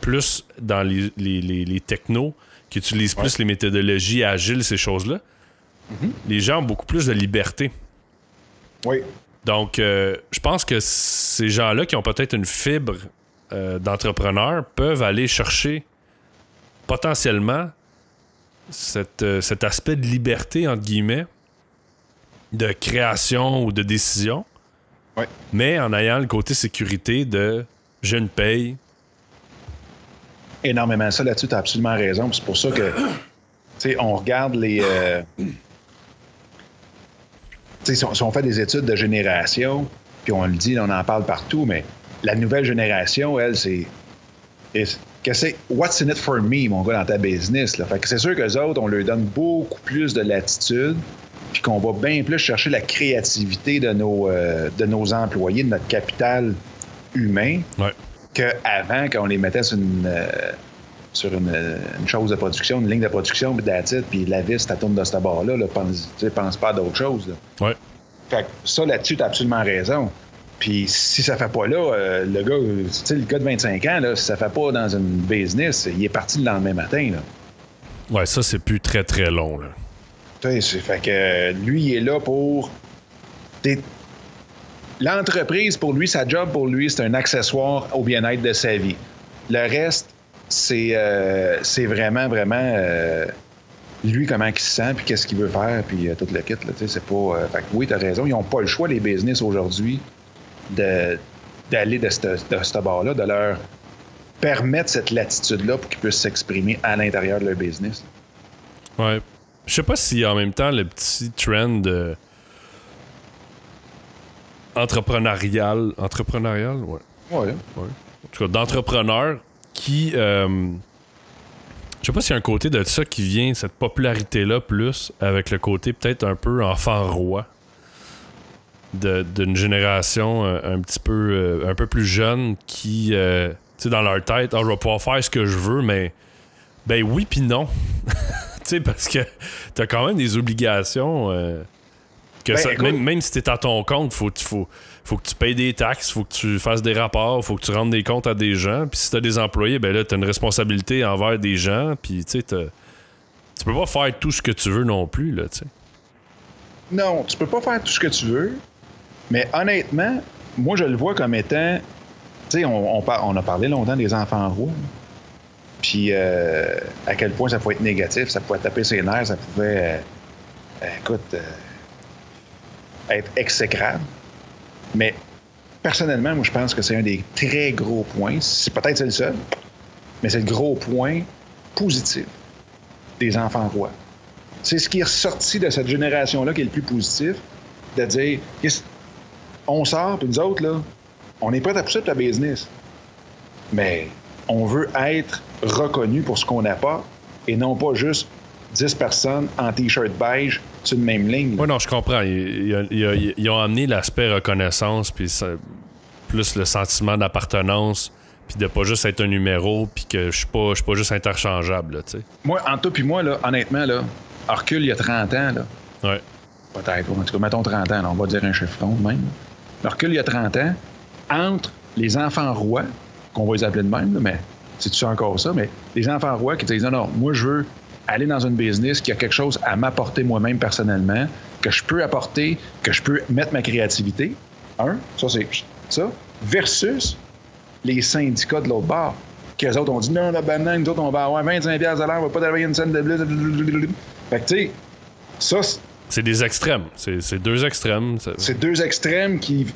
plus dans les, les, les, les technos, qui utilisent ouais. plus les méthodologies agiles, ces choses-là, mm-hmm. les gens ont beaucoup plus de liberté. Oui. Donc, euh, je pense que ces gens-là qui ont peut-être une fibre euh, d'entrepreneur peuvent aller chercher potentiellement cette, euh, cet aspect de liberté, entre guillemets, de création ou de décision, ouais. mais en ayant le côté sécurité de je ne paye. Énormément ça là-dessus, tu as absolument raison. C'est pour ça que, tu sais, on regarde les. Euh si on, si on, fait des études de génération, puis on le dit, on en parle partout, mais la nouvelle génération, elle, c'est. Que c'est What's in it for me, mon gars, dans ta business? Là. Fait que c'est sûr qu'eux autres, on leur donne beaucoup plus de latitude, puis qu'on va bien plus chercher la créativité de nos, euh, de nos employés, de notre capital humain, ouais. qu'avant, quand on les mettait sur une. Euh, sur une, une, chose de production, une ligne de production, puis d'attitude, puis la vis, ça tourne de ce bord-là, là, pense, pense pas à d'autres choses. Là. Ouais. Fait que ça, là-dessus, t'as absolument raison. Puis si ça fait pas là, euh, le gars, tu sais, le gars de 25 ans, là, si ça fait pas dans une business, il est parti le lendemain matin, là. Ouais, ça, c'est plus très, très long, là. Fait que lui, il est là pour... L'entreprise, pour lui, sa job, pour lui, c'est un accessoire au bien-être de sa vie. Le reste, c'est euh, vraiment, vraiment euh, lui, comment il se sent, puis qu'est-ce qu'il veut faire, puis euh, tout le kit. C'est pas, euh, fait que oui, tu as raison, ils n'ont pas le choix, les business aujourd'hui, d'aller de, de ce bord-là, de leur permettre cette latitude-là pour qu'ils puissent s'exprimer à l'intérieur de leur business. Ouais. Je sais pas si en même temps le petit trend euh, entrepreneurial. Entrepreneurial, ouais. Ouais. ouais. En tout cas, d'entrepreneurs qui. Euh, je sais pas s'il y a un côté de ça qui vient, cette popularité-là, plus avec le côté peut-être un peu enfant roi d'une génération un, un, petit peu euh, un peu plus jeune qui, euh, tu sais, dans leur tête, oh, je vais pouvoir faire ce que je veux, mais ben oui puis non. sais, parce que t'as quand même des obligations. Euh, que ben, ça, écoute, même, même si t'es à ton compte, faut, faut, faut que tu payes des taxes, faut que tu fasses des rapports, faut que tu rendes des comptes à des gens. Puis si t'as des employés, ben là, t'as une responsabilité envers des gens. Puis tu sais, tu peux pas faire tout ce que tu veux non plus, là, tu sais. Non, tu peux pas faire tout ce que tu veux. Mais honnêtement, moi, je le vois comme étant. Tu sais, on, on, on, a parlé longtemps des enfants rois. Puis euh, à quel point ça pouvait être négatif, ça pouvait taper ses nerfs, ça pouvait. Euh, écoute. Euh, être exécrable. Mais personnellement, moi, je pense que c'est un des très gros points. C'est peut-être le seul, mais c'est le gros point positif des enfants rois. C'est ce qui est ressorti de cette génération-là qui est le plus positif, de dire on sort, puis nous autres, là, on est prêts à pousser ta business. Mais on veut être reconnu pour ce qu'on apporte et non pas juste 10 personnes en t-shirt beige sur une même ligne. Oui, non, je comprends. Ils, ont amené l'aspect reconnaissance, puis plus le sentiment d'appartenance, puis de pas juste être un numéro, puis que je suis pas, suis pas juste interchangeable, tu sais. Moi, en toi puis moi, là, honnêtement, là, il y a 30 ans, là. Ouais. Peut-être, en tout cas, mettons 30 ans, on va dire un chiffron même. Hercule, il y a 30 ans, entre les enfants rois, qu'on va les appeler de même, mais c'est-tu encore ça? Mais les enfants rois qui disent non, non, moi, je veux aller dans une business qui a quelque chose à m'apporter moi-même personnellement, que je peux apporter, que je peux mettre ma créativité. Un, ça, c'est ça. Versus les syndicats de l'autre bord, qui eux autres ont dit non, la banane, nous autres, on va avoir 25$ à l'heure, on va pas travailler une scène de bleu. Fait que, tu sais, ça. C'est des extrêmes. C'est deux extrêmes. C'est deux extrêmes qui,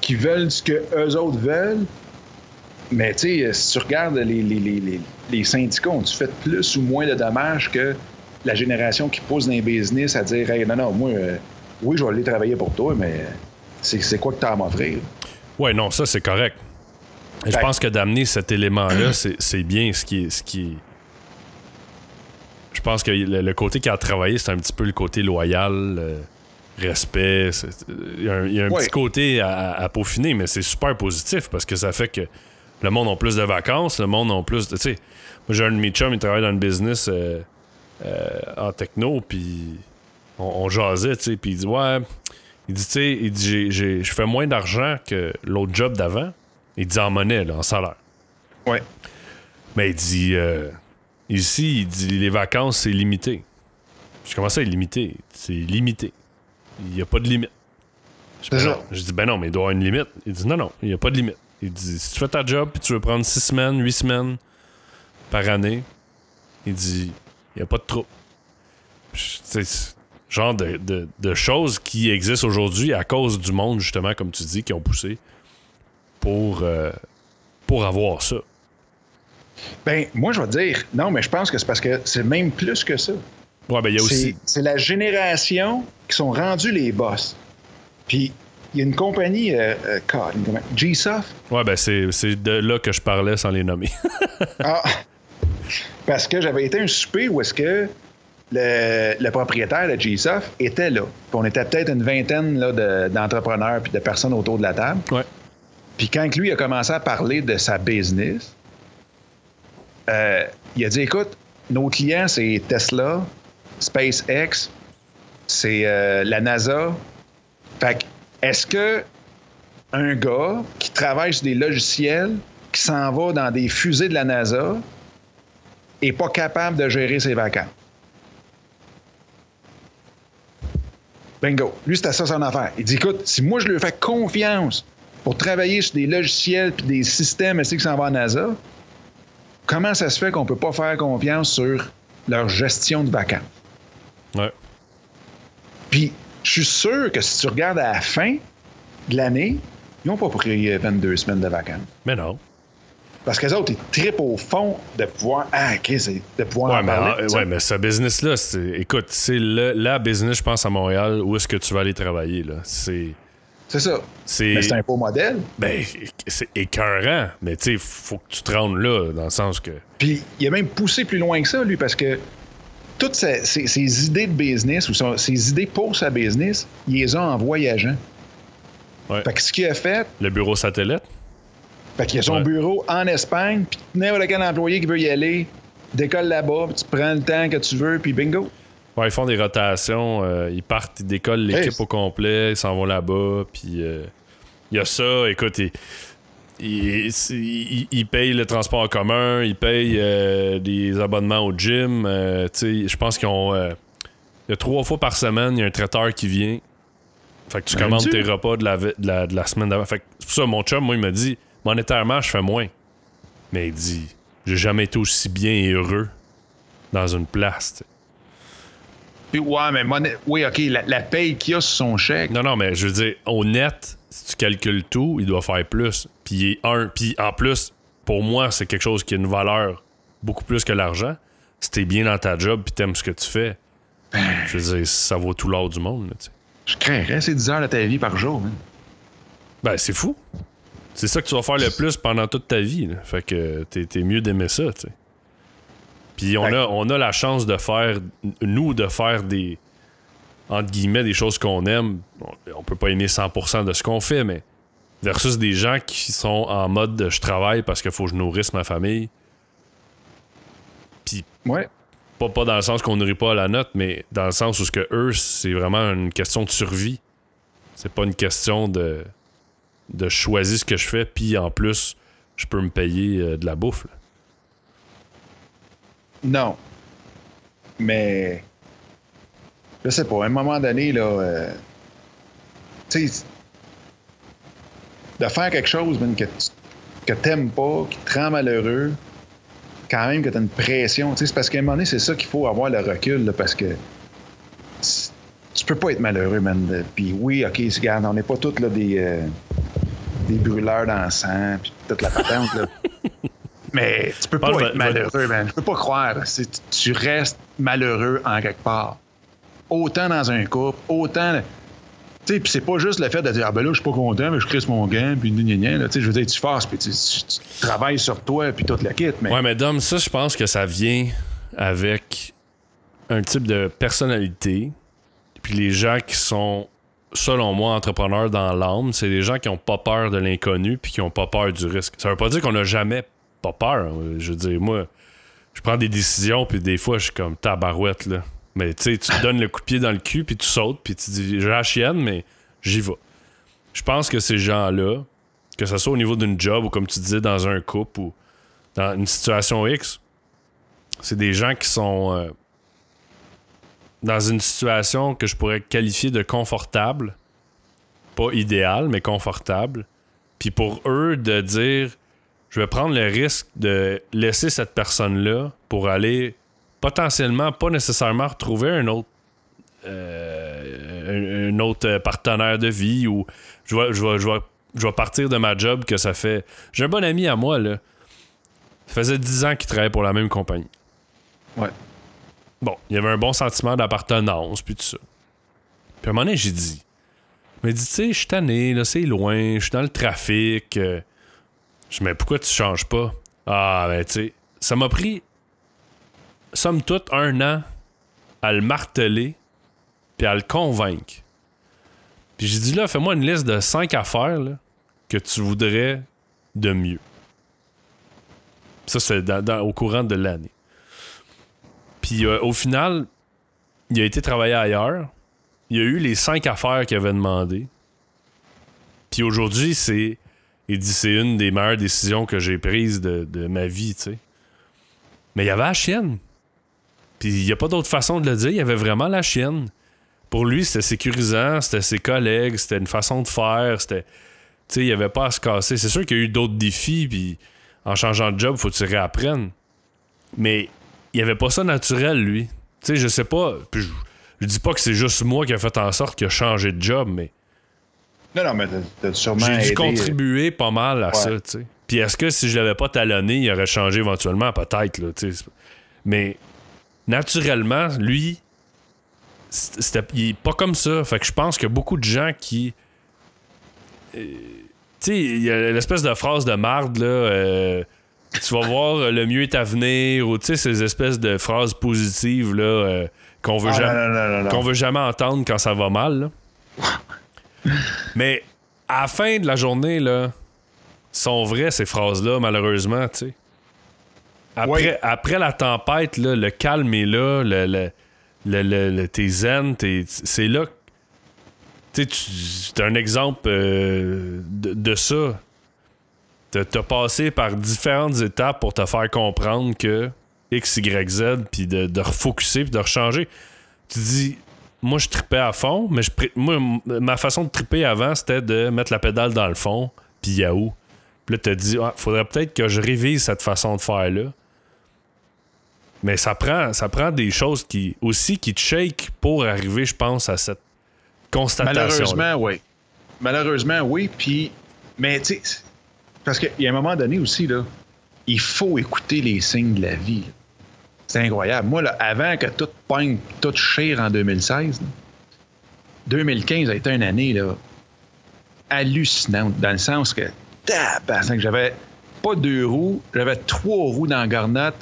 qui veulent ce que eux autres veulent, mais tu sais, si tu regardes les, les, les, les syndicats, ont-tu fait plus ou moins de dommages que la génération qui pose dans les business à dire hey, non, non, moi, euh, oui, je vais aller travailler pour toi, mais c'est quoi que tu as à m'offrir? Oui, non, ça, c'est correct. Je ben pense que d'amener cet élément-là, c'est bien ce qui est. Ce qui Je pense que le, côté qui a travaillé, c'est un petit peu le côté loyal, respect. Il y a un, petit côté à, à, peaufiner, mais c'est super positif parce que ça fait que le monde a plus de vacances, le monde a plus de. Tu sais, moi, j'ai un de mes chums, il travaille dans le business euh, euh, en techno, puis on, jasait, tu sais, puis il dit Ouais, il dit, tu sais, il dit, je fais moins d'argent que l'autre job d'avant. Il dit en monnaie, là, en salaire. Ouais. Mais il dit, euh, ici, il dit, les vacances, c'est limité. Je commence à être limité? C'est limité. Il n'y a pas de limite. Je, je dis, ben non, mais il doit y avoir une limite. Il dit, non, non, il n'y a pas de limite. Il dit si tu fais ta job et tu veux prendre six semaines, huit semaines par année, il dit il n'y a pas de trouble. C'est genre de, choses qui existent aujourd'hui à cause du monde, justement, comme tu dis, qui ont poussé pour, euh, pour avoir ça. Ben, moi, je vais te dire, non, mais je pense que c'est parce que c'est même plus que ça. Ouais, ben, il y a aussi. C'est la génération qui sont rendus les boss. Puis il y a une compagnie, euh, euh G-Soft. Ouais, ben c'est, de là que je parlais sans les nommer. ah, parce que j'avais été un souper où est-ce que le, propriétaire de G-Soft était là. Puis on était peut-être une vingtaine là, d'entrepreneurs puis de personnes autour de la table. Ouais. Puis quand lui a commencé à parler de sa business, euh, il a dit écoute, nos clients, c'est Tesla, SpaceX, c'est euh, la NASA. Fait que est-ce que un gars qui travaille sur des logiciels, qui s'en va dans des fusées de la NASA, est pas capable de gérer ses vacances? Bingo. Lui, c'était ça son affaire. Il dit écoute, si moi je lui fais confiance pour travailler sur des logiciels puis des systèmes qui s'en vont à NASA, comment ça se fait qu'on peut pas faire confiance sur leur gestion de vacances? Ouais. Puis je suis sûr que si tu regardes à la fin de l'année, ils n'ont pas pris 22 semaines de vacances. Mais non. Parce que les autres, ils trippent au fond de pouvoir. Ah, OK, c'est de pouvoir ouais, en parler. Mais, ouais, mais ce business-là, écoute, c'est la business, je pense, à Montréal, où est-ce que tu vas aller travailler. là. C'est. C'est ça. C'est un beau modèle. Ben, c'est écœurant. Mais tu sais, faut que tu te rendes là, dans le sens que. Puis, il a même poussé plus loin que ça, lui, parce que toutes ces, idées de business ou ces idées pour sa business, il les a en voyageant. Ouais. Fait que ce qu'il a fait. Le bureau satellite? Fait qu'il a son bureau en Espagne, puis n'importe quel employé qui veut y aller, décolle là-bas, puis tu prends le temps que tu veux, puis bingo. Ouais, ils font des rotations, euh, ils partent, ils décollent l'équipe au complet, ils s'en vont là-bas, puis euh, il y a ça, écoute, il, paye le transport en commun, il paye euh, des abonnements au gym. Euh, je pense qu'ils ont. Euh, il y a trois fois par semaine, il y a un traiteur qui vient. Fait que tu commandes tes repas de la, de la, semaine d'avant. Fait que c'est pour ça, mon chum, moi, il m'a dit monétairement, je fais moins. Mais il dit j'ai jamais été aussi bien et heureux dans une place. Puis, ouais, mais oui, OK, la, la paye qu'il y a sur son chèque. Non, non, mais je veux dire, au net, si tu calcules tout, il doit faire plus. Puis un, puis en plus, pour moi, c'est quelque chose qui a une valeur beaucoup plus que l'argent. Si t'es bien dans ta job puis t'aimes ce que tu fais, ben. je veux dire, ça vaut tout l'or du monde. je craindrais, c'est 10 heures de ta vie par jour. Ben, c'est fou. c'est ça que tu vas faire le plus pendant toute ta vie. Fait que t'es, es mieux d'aimer ça. Puis on a, on a la chance de faire, nous, de faire des, entre guillemets, des choses qu'on aime. On peut pas aimer 100% de ce qu'on fait, mais versus des gens qui sont en mode je travaille parce qu'il faut que je nourrisse ma famille. Puis, ouais. pas, pas dans le sens qu'on nourrit pas à la note, mais dans le sens où ce que eux, c'est vraiment une question de survie. C'est pas une question de, de choisir ce que je fais, puis en plus, je peux me payer euh, de la bouffe. Non. Mais. Je sais pas, à un moment donné, là. Euh, tu sais. De faire quelque chose, que tu que t'aimes pas, qui te rend malheureux, quand même que tu as une pression. C'est parce qu'à un moment donné, c'est ça qu'il faut avoir le recul, parce que tu peux pas être malheureux, man. Puis oui, OK, regarde, on n'est pas tous là, des, euh, des brûleurs d'encens, puis toute la patente. Là. Mais tu peux pas être malheureux, man. Je peux pas croire. Tu restes malheureux en quelque part. Autant dans un couple, autant. Tu sais, puis c'est pas juste le fait de dire, ah ben là, je suis pas content, mais je crisse mon gain, puis Tu sais, je veux dire, tu forces, puis tu, travailles sur toi, puis tout le kit. Mais... Ouais, mais Dom, ça, je pense que ça vient avec un type de personnalité. Puis les gens qui sont, selon moi, entrepreneurs dans l'âme, c'est des gens qui ont pas peur de l'inconnu, puis qui ont pas peur du risque. Ça veut pas dire qu'on a jamais pas peur. Je veux dire, moi, je prends des décisions, puis des fois, je suis comme tabarouette, là. Mais tu sais, tu te donnes le coup de pied dans le cul, puis tu sautes, puis tu dis, j'ai la chienne, mais j'y vais. Je pense que ces gens-là, que ce soit au niveau d'une job ou comme tu disais, dans un couple ou dans une situation X, c'est des gens qui sont euh, dans une situation que je pourrais qualifier de confortable. Pas idéal, mais confortable. Puis pour eux, de dire je vais prendre le risque de laisser cette personne-là pour aller potentiellement, pas nécessairement retrouver un autre, euh, un, autre partenaire de vie ou je vais, je, je, vais, partir de ma job que ça fait. J'ai un bon ami à moi, là. Ça faisait 10 ans qu'il travaillait pour la même compagnie. Ouais. Bon, il y avait un bon sentiment d'appartenance, puis tout ça. Puis à un moment donné, j'ai dit. Mais dit, tu sais, je suis tanné, là, c'est loin, je suis dans le trafic. Euh, je dis, mais pourquoi tu changes pas? Ah, ben, tu sais, ça m'a pris, somme toute, un an à le marteler puis à le convaincre. Puis j'ai dit, là, fais-moi une liste de cinq affaires que tu voudrais de mieux. Ça, c'est au courant de l'année. Puis euh, au final, il a été travailler ailleurs. Il a eu les cinq affaires qu'il avait demandé. Puis aujourd'hui, c'est il dit c'est une des meilleures décisions que j'ai prises de, ma vie, tu sais. Mais il y avait la chienne. Puis il n'y a pas d'autre façon de le dire. Il y avait vraiment la chienne. Pour lui, c'était sécurisant, c'était ses collègues, c'était une façon de faire, c'était. Tu sais, il n'y avait pas à se casser. C'est sûr qu'il y a eu d'autres défis, puis en changeant de job, faut que tu réapprennes. Mais il n'y avait pas ça naturel, lui. Tu sais, je sais pas. Puis je, je dis pas que c'est juste moi qui a fait en sorte qu'il a changé de job, mais non, non, mais t'as sûrement. J'ai dû contribuer pas mal à ça, tu sais. Puis est-ce que si je l'avais pas talonné, il aurait changé éventuellement? Peut-être, là, tu sais. Mais naturellement, lui, c'était, il est pas comme ça. Fait que je pense que beaucoup de gens qui. Euh, tu sais, il y a l'espèce de phrase de marde, là. Euh, tu vas voir le mieux est à venir, ou tu sais, ces espèces de phrases positives, là, euh, qu'on veut, jamais, qu'on veut jamais entendre quand ça va mal, là. Mais à la fin de la journée, là, sont vraies ces phrases-là, malheureusement, tu sais. Après, après la tempête, là, le calme est là, le, le, le, t'es zen, c'est là. Tu sais, un exemple euh, de, de, ça. T'as passé par différentes étapes pour te faire comprendre que X, Y, Z, puis de, de refocuser, puis de rechanger. Tu dis, moi, je tripais à fond, mais je, moi, ma façon de triper avant, c'était de mettre la pédale dans le fond, puis Yahoo. Puis là, tu te dis, faudrait peut-être que je révise cette façon de faire-là. Mais ça prend, ça prend des choses qui aussi qui te shake pour arriver, je pense, à cette constatation. Malheureusement, oui. Malheureusement, oui. Puis, mais tu sais, parce qu'il y a un moment donné aussi, là, il faut écouter les signes de la vie. C'est incroyable. Moi, là, avant que tout pogne, tout chire en 2016, 2015 a été une année là, hallucinante, dans le sens que tabac, j'avais pas deux roues, j'avais trois roues dans la.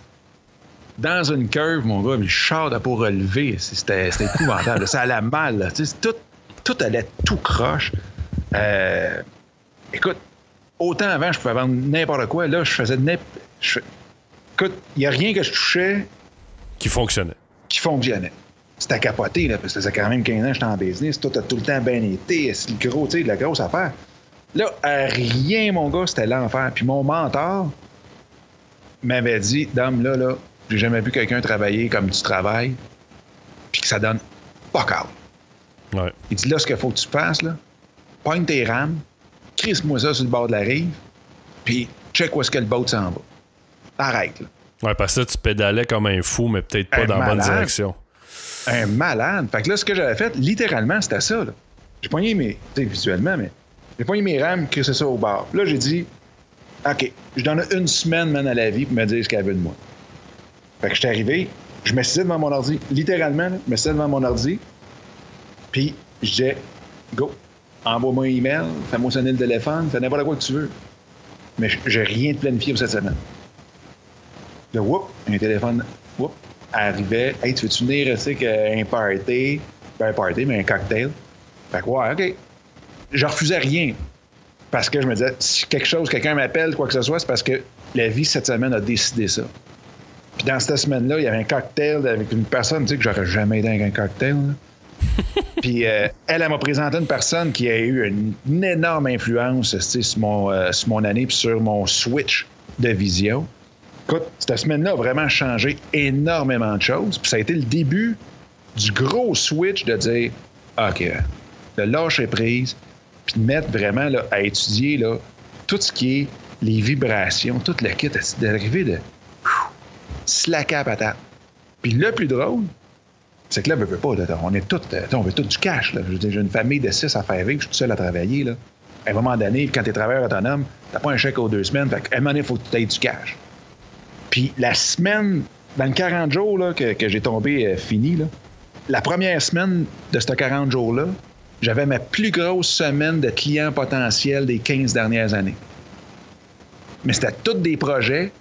Dans une curve, mon gars, le char de pour relever, c'était épouvantable. ça allait mal. Tout, tout allait tout croche. Euh, écoute, autant avant, je pouvais vendre n'importe quoi. Là, je faisais n'importe. Écoute, il n'y a rien que je touchais. Qui fonctionnait. Qui fonctionnait. C'était à capoter, là, parce que ça faisait quand même 15 ans que j'étais en business. Tout a tout le temps bien été. C'est le gros, tu sais, la grosse affaire. Là, rien, mon gars, c'était l'enfer. Puis mon mentor m'avait dit, Dame, là, là, j'ai jamais vu quelqu'un travailler comme tu travailles, puis que ça donne pas. Ouais. Il dit, là, ce qu'il faut que tu fasses, là, pogne tes rames, crisse-moi ça sur le bord de la rive, puis check où est-ce que le boat s'en va. Arrête, là. Ouais, parce que tu pédalais comme un fou, mais peut-être pas dans la bonne direction. Un malade. Fait que là, ce que j'avais fait, littéralement, c'était ça. Là. J'ai poigné mes. Tu sais, visuellement, mais. J'ai poigné mes rames, crissé ça au bar. Là, j'ai dit, OK, je donne une semaine, man, à la vie pour me dire ce qu'elle veut de moi. Fait que j'étais arrivé, je me suis devant mon ordi, littéralement, je me suis devant mon ordi, puis je disais, go, envoie-moi un email, fais-moi sonner le téléphone, fais n'importe quoi que tu veux. Mais j'ai rien de planifié pour cette semaine. Là, whoop, un téléphone, whoop, arrivait. Hey, tu veux-tu venir, tu sais, un party, pas un party, mais un cocktail? Fait que, OK. Je refusais rien. Parce que je me disais, si quelque chose, quelqu'un m'appelle, quoi que ce soit, c'est parce que la vie cette semaine a décidé ça. Puis dans cette semaine-là, il y avait un cocktail avec une personne, tu sais, que j'aurais jamais aidé avec un cocktail. Puis euh, elle, elle m'a présenté une personne qui a eu une, énorme influence sur mon, euh, sur mon année puis sur mon switch de vision. Écoute, cette semaine-là a vraiment changé énormément de choses. Puis ça a été le début du gros switch de dire OK, de lâcher prise, puis de mettre vraiment là, à étudier là, tout ce qui est les vibrations, tout le kit, d'arriver de slacker à patate. Puis le plus drôle, c'est que là, on veut pas. on est tous, on veut tout du cash. J'ai une famille de six à faire vivre, je suis tout seul à travailler. Là. À un moment donné, quand tu es travailleur autonome, tu pas un chèque aux deux semaines. Fait un moment donné, il faut que tu aies du cash. Puis la semaine, dans le 40 jours là, que, j'ai tombé euh, fini, là, la première semaine de ce 40 jours-là, j'avais ma plus grosse semaine de clients potentiels des 15 dernières années. Mais c'était tous des projets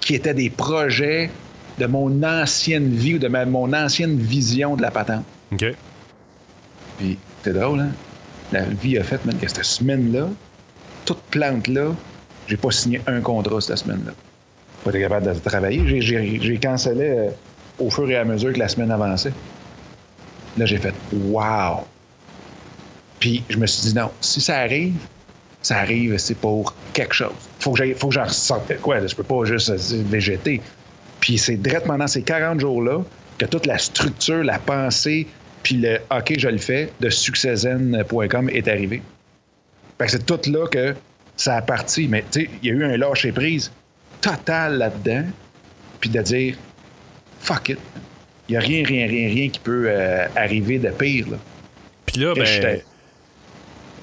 qui étaient des projets de mon ancienne vie ou de mon ancienne vision de la patente. OK. Puis, c'est drôle, hein? La vie a fait, même que cette semaine-là, toute plante-là, j'ai pas signé un contrat cette semaine-là pas été capable de travailler. J'ai cancellé euh, au fur et à mesure que la semaine avançait. Là, j'ai fait Wow! Puis je me suis dit non, si ça arrive, ça arrive, c'est pour quelque chose. Faut que faut que j'en ressorte quoi. Je peux pas juste euh, végéter. Puis c'est directement dans ces 40 jours-là que toute la structure, la pensée, puis le OK, je le fais de succeszen.com est arrivé. Fait que c'est tout là que ça a parti. Mais tu sais, il y a eu un lâcher prise total là-dedans, puis de dire fuck it. Il n'y a rien, rien, rien, rien qui peut euh, arriver de pire. Là. Puis là, ben,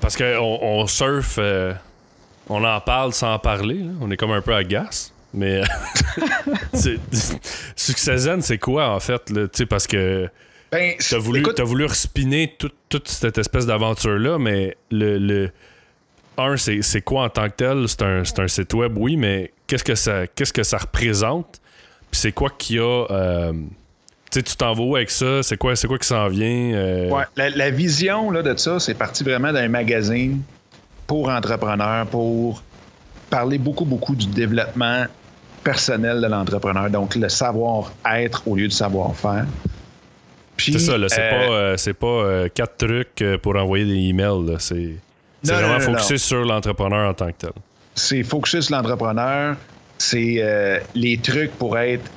parce qu'on on surfe, euh, on en parle sans en parler. On est comme un peu à gas. Mais Succession, c'est quoi en fait? Là? Parce que ben, t'as voulu, as voulu respiner toute cette espèce d'aventure-là, mais le, le un, c'est quoi en tant que tel? C'est un, un, site web, oui, mais qu'est-ce que ça qu'est-ce que ça représente? Puis c'est quoi qu'il y a. Euh, tu t'en vas où avec ça? C'est quoi, quoi qui s'en vient? Euh? Ouais, la, vision là, de ça, c'est parti vraiment d'un magazine pour entrepreneurs, pour parler beaucoup, beaucoup du développement personnel de l'entrepreneur. Donc, le savoir-être au lieu du savoir-faire. C'est ça, là, c'est pas, euh, pas quatre trucs pour envoyer des emails. C'est c'est vraiment focusé sur l'entrepreneur en tant que tel. C'est focusé sur l'entrepreneur. C'est euh, les trucs pour être.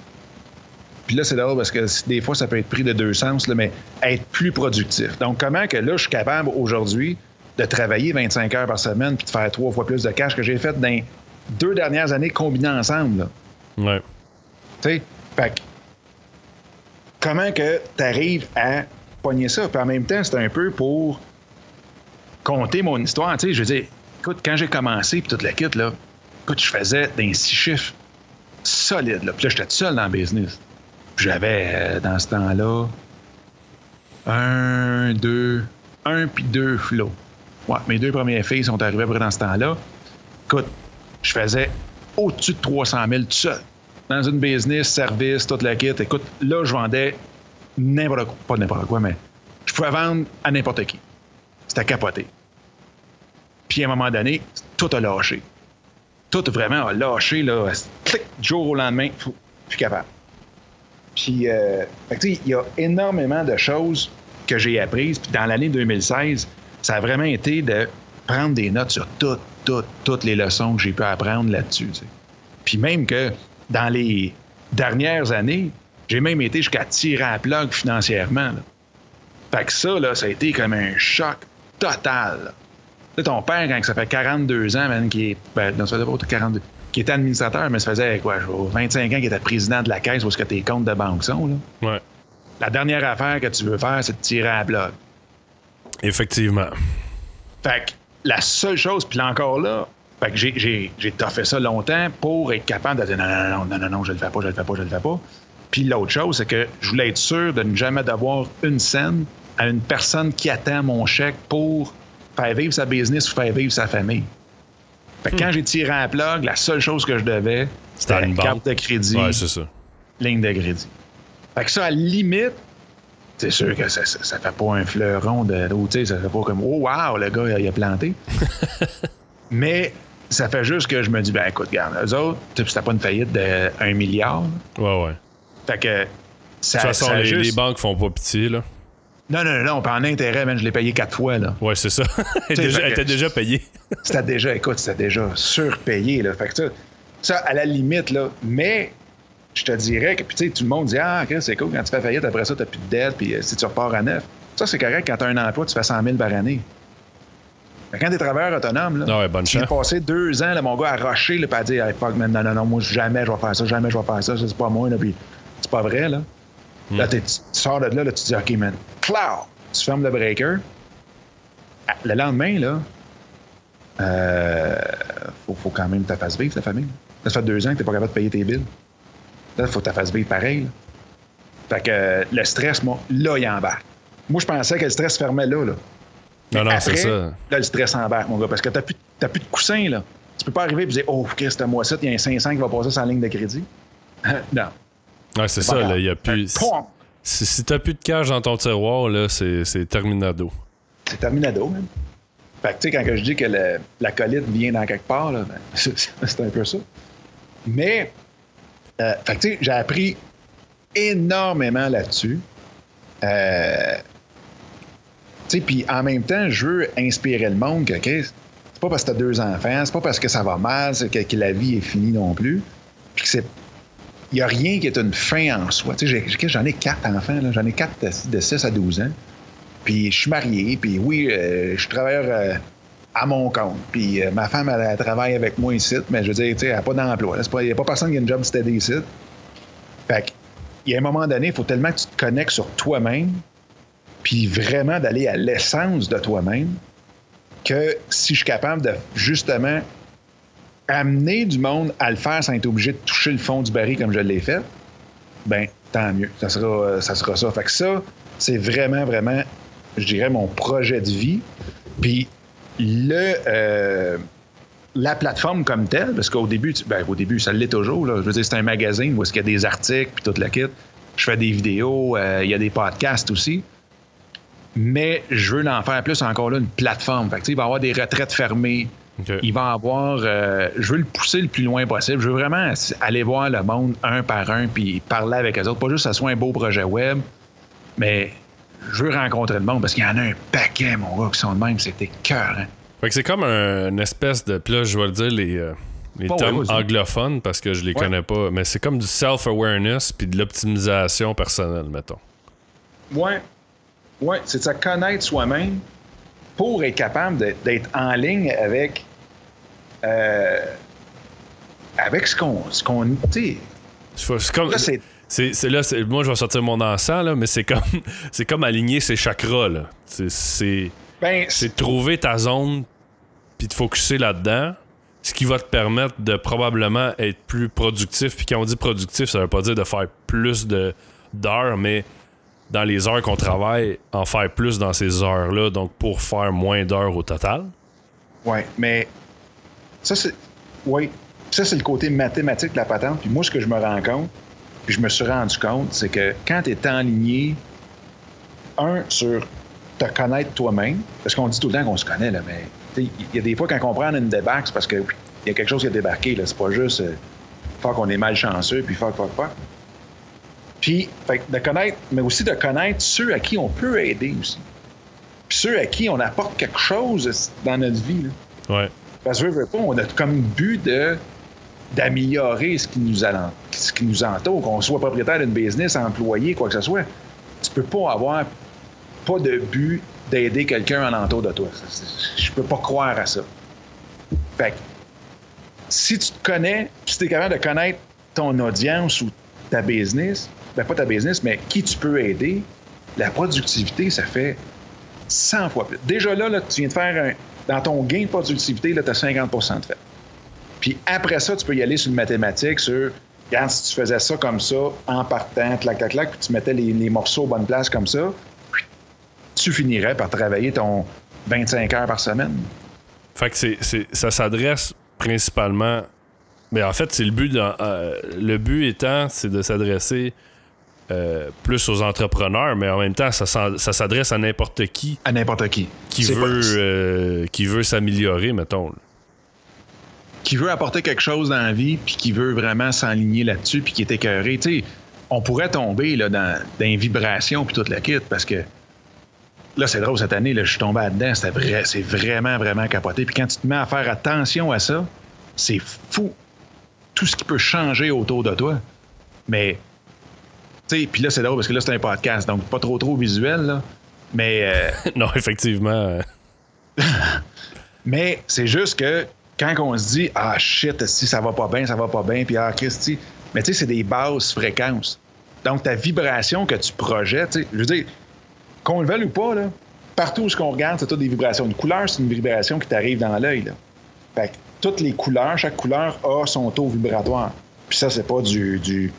Puis là, c'est drôle parce que des fois, ça peut être pris de deux sens, là, mais être plus productif. Donc, comment que là, je suis capable aujourd'hui de travailler 25 heures par semaine puis de faire trois fois plus de cash que j'ai fait dans deux dernières années combinées ensemble. Là? Ouais. Tu sais, fait comment que tu arrives à pogner ça? Puis en même temps, c'est un peu pour compter mon histoire. Tu sais, je veux dire, écoute, quand j'ai commencé, puis toute la kit, là, écoute, je faisais des six chiffres solides. Là. Puis là, j'étais tout seul dans le business. J'avais, euh, dans ce temps-là, un, deux, un puis deux flots. Ouais, mes deux premières filles sont arrivées après dans ce temps-là. Écoute, je faisais au-dessus de 300 000 tout seul. Dans une business, service, toute la kit. Écoute, là, je vendais n'importe quoi. Pas n'importe quoi, mais je pouvais vendre à n'importe qui. C'était capoté. Puis à un moment donné, tout a lâché. Tout vraiment a lâché, là. Clic, jour au lendemain, plus capable. Puis, euh, il y a énormément de choses que j'ai apprises. Puis dans l'année 2016, ça a vraiment été de prendre des notes sur toutes, toutes, toutes les leçons que j'ai pu apprendre là-dessus. Puis même que dans les dernières années, j'ai même été jusqu'à tirer à plug financièrement. Fait que ça, là, ça a été comme un choc total. Tu ton père, quand ça fait 42 ans, man, qui est. Ben, non, ça fait 42 qui était administrateur, mais ça faisait quoi, 25 ans qu'il était président de la caisse où ce que tes comptes de banque sont. Là. Ouais. La dernière affaire que tu veux faire, c'est de tirer à la bloc. Effectivement. Fait que la seule chose, puis encore là, fait que j'ai, j'ai, j'ai fait ça longtemps pour être capable de dire non, non, non, non, non, non, je le fais pas, je le fais pas, je le fais pas. Puis l'autre chose, c'est que je voulais être sûr de ne jamais d'avoir une scène à une personne qui attend mon chèque pour faire vivre sa business ou faire vivre sa famille. Fait que quand hmm. j'ai tiré un plug, la seule chose que je devais, c'était une carte de crédit. Ouais, c'est ça. Ligne de crédit. Fait que ça, à la limite, c'est sûr que ça, ça, fait pas un fleuron de sais, ça fait pas comme Oh wow, le gars il a planté. Mais ça fait juste que je me dis, ben écoute, regarde, eux autres, c'était pas une faillite de 1 milliard. Ouais, ouais. Fait que ça. De toute façon, les, juste... les, banques font pas pitié, là. Non, non, non, pas en intérêt, même, je l'ai payé quatre fois, là. Ouais, c'est ça. elle, était déjà payée. c'était déjà, écoute, c'était déjà surpayé, là. Fait que ça, ça, à la limite, là. Mais je te dirais que, puis tu sais, tout le monde dit Ah, c'est cool, quand tu fais faillite, après ça, tu n'as plus de dette, puis euh, si tu repars à neuf. Ça, c'est correct quand tu as un emploi, tu fais 100 000 par année. Mais quand tu es travailleur autonome, là, ah ouais, bonne tu as passé deux ans, là, mon gars, à rocher, là, puis à dire hey, fuck, man, non, non, non, moi, jamais je vais faire ça, jamais je vais faire ça, c'est pas moi, là, puis c'est pas vrai, là. Là, tu sors de là, là, tu dis OK, man, cloud, tu fermes le breaker. Le lendemain, là, euh, faut, faut quand même que tu fasses vivre, ta famille. Ça fait deux ans que tu n'es pas capable de payer tes billes. Là, il faut que tu fasses vivre pareil. Fait que euh, le stress, moi, là, il embarque. Moi, je pensais que le stress fermait là. là. Non, non, c'est ça. Là, le stress embarque, mon gars, parce que tu n'as plus, de coussin, là. Tu peux pas arriver et dire, oh, Christ, moi ça, il y a un 500 qui va passer sur la ligne de crédit. non. Ouais, c'est ça, là, il y a plus. Si, si t'as plus de cash dans ton tiroir, là, c'est, terminado. C'est terminado, même. Fait que, tu sais, quand je dis que la colite vient dans quelque part, là, ben, c'est, un peu ça. Mais, euh, fait que, tu sais, j'ai appris énormément là-dessus. Euh, tu sais, puis en même temps, je veux inspirer le monde que, OK, c'est pas parce que t'as deux enfants, c'est pas parce que ça va mal, que, que la vie est finie non plus. Puis que c'est il n'y a rien qui est une fin en soi. Tu sais, j'en ai quatre enfants, j'en ai quatre de 6 à 12 ans. Puis je suis marié, puis oui, euh, je suis travailleur euh, à mon compte. Puis euh, ma femme, elle, travaille avec moi ici, mais je veux dire, tu sais, elle n'a pas d'emploi. Il n'y a pas personne qui a une job steady ici. Fait il y a un moment donné, il faut tellement que tu te connectes sur toi-même, puis vraiment d'aller à l'essence de toi-même, que si je suis capable de justement amener du monde à le faire sans être obligé de toucher le fond du baril comme je l'ai fait, ben tant mieux. Ça sera, euh, ça sera ça. Fait que ça, c'est vraiment, vraiment, je dirais, mon projet de vie. Puis le euh, la plateforme comme telle, parce qu'au début, ben, au début, ça l'est toujours. Je veux dire, c'est un magazine où il y a des articles puis toute la kit. Je fais des vidéos, euh, il y a des podcasts aussi. Mais je veux en faire plus encore là une plateforme. Fait que, il va y avoir des retraites fermées. Il va avoir. Euh, je veux le pousser le plus loin possible. Je veux vraiment aller voir le monde un par un puis parler avec eux autres. Pas juste que ce soit un beau projet web, mais je veux rencontrer le monde parce qu'il y en a un paquet, mon gars, qui sont de même. C'était cœur. Fait que c'est comme une espèce de. Puis là, je vais le dire, les. Euh, les termes anglophones parce que je les connais pas, mais c'est comme du self-awareness puis de l'optimisation personnelle, mettons. Ouais. Ouais, c'est de se connaître soi-même pour être capable d'être en ligne avec euh, avec ce qu'on. Ce qu'on c'est comme. c'est, là, moi, je vais sortir mon encens, là, mais c'est comme, c'est comme aligner ses chakras. Là. C'est, ben, c'est, trouver ta zone puis te focuser là-dedans, ce qui va te permettre de probablement être plus productif. Puis quand on dit productif, ça veut pas dire de faire plus de, d'heures, mais dans les heures qu'on travaille, en faire plus dans ces heures-là, donc pour faire moins d'heures au total. Oui, mais Ça, c'est. Oui. Ça, c'est le côté mathématique de la patente. Puis moi, ce que je me rends compte, puis je me suis rendu compte, c'est que quand tu es enligné, un, sur te connaître toi-même, parce qu'on dit tout le temps qu'on se connaît, là, mais il y a des fois quand on prend une débarque, c'est parce qu'il y a quelque chose qui a débarqué. C'est pas juste euh, faire qu'on est malchanceux, puis fuck, fuck, fuck. Puis, de connaître, mais aussi de connaître ceux à qui on peut aider aussi. Puis ceux à qui on apporte quelque chose dans notre vie. Là. Ouais. Parce que, on a comme but de d'améliorer ce qui nous entoure, qu'on soit propriétaire d'une business, employé, quoi que ce soit. Tu peux pas avoir pas de but d'aider quelqu'un en entour de toi. Je peux pas croire à ça. Fait que, si tu te connais, si tu es capable de connaître ton audience ou ta business, ben pas ta business, mais qui tu peux aider, la productivité, ça fait 100 fois plus. Déjà là, là tu viens de faire un, dans ton gain de productivité, tu as 50% de fait. Puis après ça, tu peux y aller sur une mathématique, sur, regarde, si tu faisais ça comme ça, en partant, clac, clac, clac, puis tu mettais les, morceaux aux bonnes places comme ça, tu finirais par travailler ton 25 heures par semaine. Fait que ça s'adresse principalement. Mais en fait, c'est le but. Euh, le but étant, c'est de s'adresser euh, plus aux entrepreneurs, mais en même temps, ça, ça s'adresse à n'importe qui. À n'importe qui. Qui veut, euh, qui veut s'améliorer, mettons. Qui veut apporter quelque chose dans la vie, puis qui veut vraiment s'enligner là-dessus, puis qui est écœuré. Tu sais, on pourrait tomber là, dans, dans une vibration, puis toute la kit, parce que là, c'est drôle, cette année, là, je suis tombé là-dedans. Vrai, c'est vraiment, vraiment capoté. Puis quand tu te mets à faire attention à ça, c'est fou. Tout ce qui peut changer autour de toi. Mais, puis là, c'est drôle parce que là, c'est un podcast, donc pas trop, trop visuel, là. Mais. Euh, non, effectivement. mais c'est juste que quand on se dit, ah shit, si ça va pas bien, ça va pas bien, puis ah, Christy. Mais tu sais, c'est des basses fréquences. Donc, ta vibration que tu projettes, je veux dire, qu'on le veuille ou pas, là, partout où on regarde, c'est toutes des vibrations. Une couleur, c'est une vibration qui t'arrive dans l'œil. Fait que toutes les couleurs, chaque couleur a son taux vibratoire. Puis ça, c'est pas du, du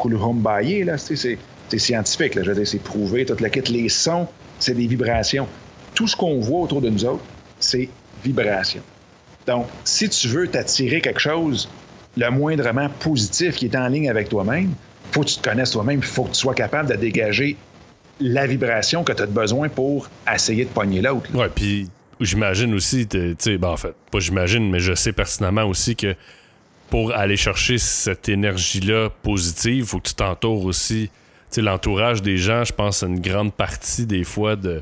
là. C'est, scientifique, là. Je veux dire, c'est prouvé. Toute la quête, les sons, c'est des vibrations. Tout ce qu'on voit autour de nous autres, c'est vibration. Donc, si tu veux t'attirer quelque chose le moindrement positif qui est en ligne avec toi-même, faut que tu te connaisses toi-même, il faut que tu sois capable de dégager la vibration que tu as besoin pour essayer de pogner l'autre. Ouais, puis j'imagine aussi, tu sais, ben en fait, pas j'imagine, mais je sais pertinemment aussi que pour aller chercher cette énergie-là positive, il faut que tu t'entoures aussi. Tu sais, l'entourage des gens, je pense, c'est une grande partie des fois de.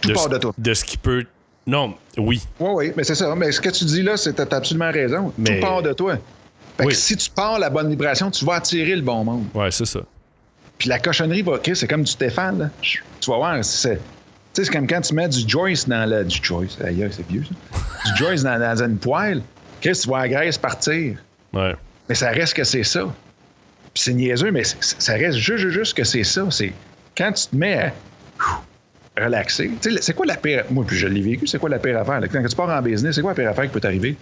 Tout de, part de toi. De ce qui peut. Non, oui. Oui, oui, mais c'est ça. Mais ce que tu dis là, c'est t'as absolument raison. Tout part de toi. Fait que si tu pars la bonne vibration, tu vas attirer le bon monde. Ouais, c'est ça. Puis la cochonnerie va, c'est comme du Stéphane, là. Tu vas voir, c'est. Tu sais, c'est comme quand tu mets du Joyce dans le. Du Joyce, ailleurs, c'est vieux, ça. du Joyce dans, dans, une poêle. Chris, tu vois la graisse partir. Ouais. Mais ça reste que c'est ça. Puis c'est niaiseux, mais ça reste juste, juste que c'est ça. C'est quand tu te mets à relaxer. Tu sais, c'est quoi la pire. Moi, puis je l'ai vécu, c'est quoi la pire affaire? Quand tu pars en business, c'est quoi la pire affaire qui peut t'arriver?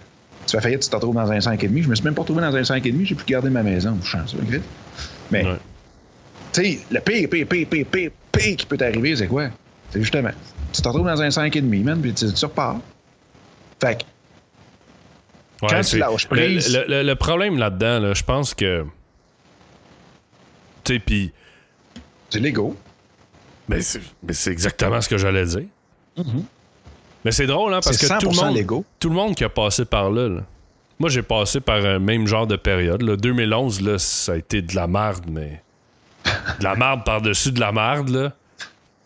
Tu vas faillir, tu te retrouves dans un 5,5. Je me suis même pas retrouvé dans un 5,5, j'ai pu garder ma maison. Je chanceux, Mais. Tu sais, le pire, pire, pire, pire, pire, pire qui peut t'arriver, c'est quoi? C'est justement, tu te retrouves dans un 5,5, man, puis tu, tu repars. Fait que, quand tu lâches prise... Le, le, le problème là-dedans, là, je pense que... Tu sais, puis... C'est l'ego. Mais c'est exactement ce que j'allais dire. Mm-hmm. Mais c'est drôle, hein, parce que tout le, monde, tout le monde qui a passé par là, là moi j'ai passé par un même genre de période. Là. 2011, là, ça a été de la merde, mais de la merde par-dessus de la merde, là.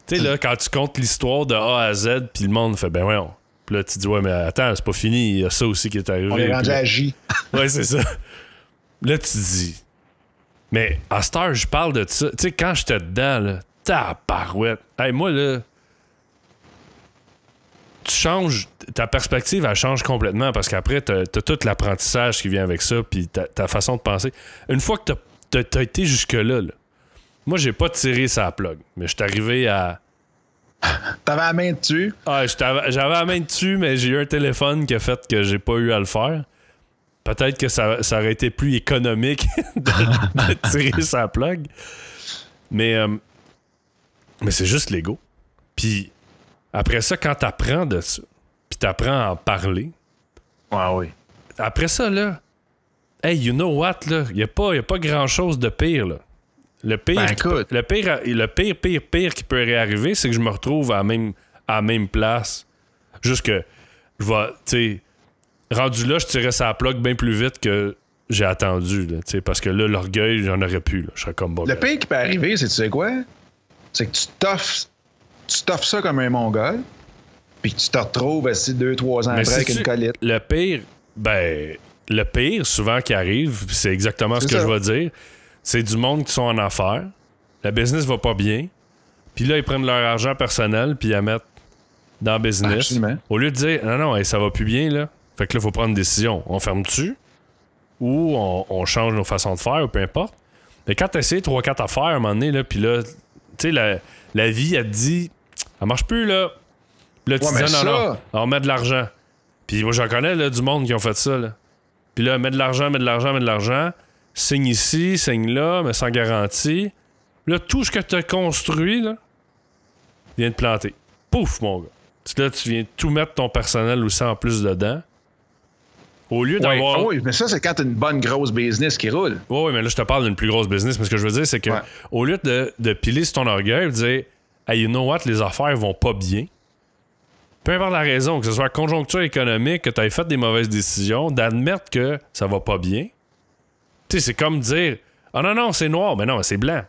Tu sais, là, quand tu comptes l'histoire de A à Z, puis le monde fait, ben voyons. Puis là, tu dis, ouais, mais attends, c'est pas fini, il y a ça aussi qui est arrivé. On est rendu à J. ouais, c'est ça. Là, tu dis, mais à Star, je parle de ça. Tu sais, quand j'étais dedans, là, tabarouette. Hey, moi, là, tu changes, ta perspective, elle change complètement parce qu'après, t'as as tout l'apprentissage qui vient avec ça, puis ta, ta, façon de penser. Une fois que t'as as, été jusque-là, là, moi, j'ai pas tiré sa plug, mais je suis arrivé à. T'avais la main dessus? Ah, j'avais la main dessus, mais j'ai eu un téléphone qui a fait que j'ai pas eu à le faire. Peut-être que ça, aurait été plus économique de, tirer sa plug. Mais, euh, mais c'est juste l'ego. Puis après ça, quand t'apprends de ça, puis t'apprends à en parler. Ouais, oui. après ça, là, hey, you know what, là, il n'y a, pas- y a pas grand-chose de pire, là. Le pire, Ben, qui le pire, le pire, pire, pire qui peut réarriver, c'est que je me retrouve à la même, à la même place. Juste que je vais, tu sais, rendu là, je tirais sa plug bien plus vite que j'ai attendu, là, tu sais, parce que là, l'orgueil, j'en aurais plus, là. Je serais comme bon. Le pire qui peut arriver, c'est tu sais quoi? C'est que tu toffes, tu ça comme un mongol, puis que tu te retrouves assis deux, trois ans Mais après avec une colite. Le pire, ben, le pire, souvent qui arrive, c'est exactement ce que ça. je vais dire. C'est du monde qui sont en affaires. Le business va pas bien. Puis là, ils prennent leur argent personnel puis ils la mettent dans le business. Absolument. Au lieu de dire, non, non, hey, ça va plus bien, là. Fait que là, il faut prendre une décision. On ferme-tu ou on, on change nos façons de faire ou peu importe. Mais quand tu essaies 3-4 affaires à un moment donné, là, puis là, tu sais, la, la vie, elle te dit, ça marche plus, là. Puis là, tu Ouais, dis, non, non, on met de l'argent. Puis moi, j'en connais là, du monde qui ont fait ça. Là. Puis là, mets de l'argent, mets de l'argent, mets de l'argent. Signe ici, signe là, mais sans garantie. Là, tout ce que tu as construit, là, vient de planter. Pouf, mon gars. Là, tu viens tout mettre ton personnel aussi en plus dedans. Au lieu d'avoir. ah oui, mais ça, c'est quand t'as une bonne grosse business qui roule. Oui, oui, mais là, je te parle d'une plus grosse business. Mais ce que je veux dire, c'est que Ouais. au lieu de, de piler sur ton orgueil, de dire, hey, you know what, les affaires vont pas bien. Peu importe la raison, que ce soit conjoncture économique, que tu aies fait des mauvaises décisions, d'admettre que ça va pas bien. Tu sais, c'est comme dire, ah non, non, c'est noir. Mais non, c'est blanc.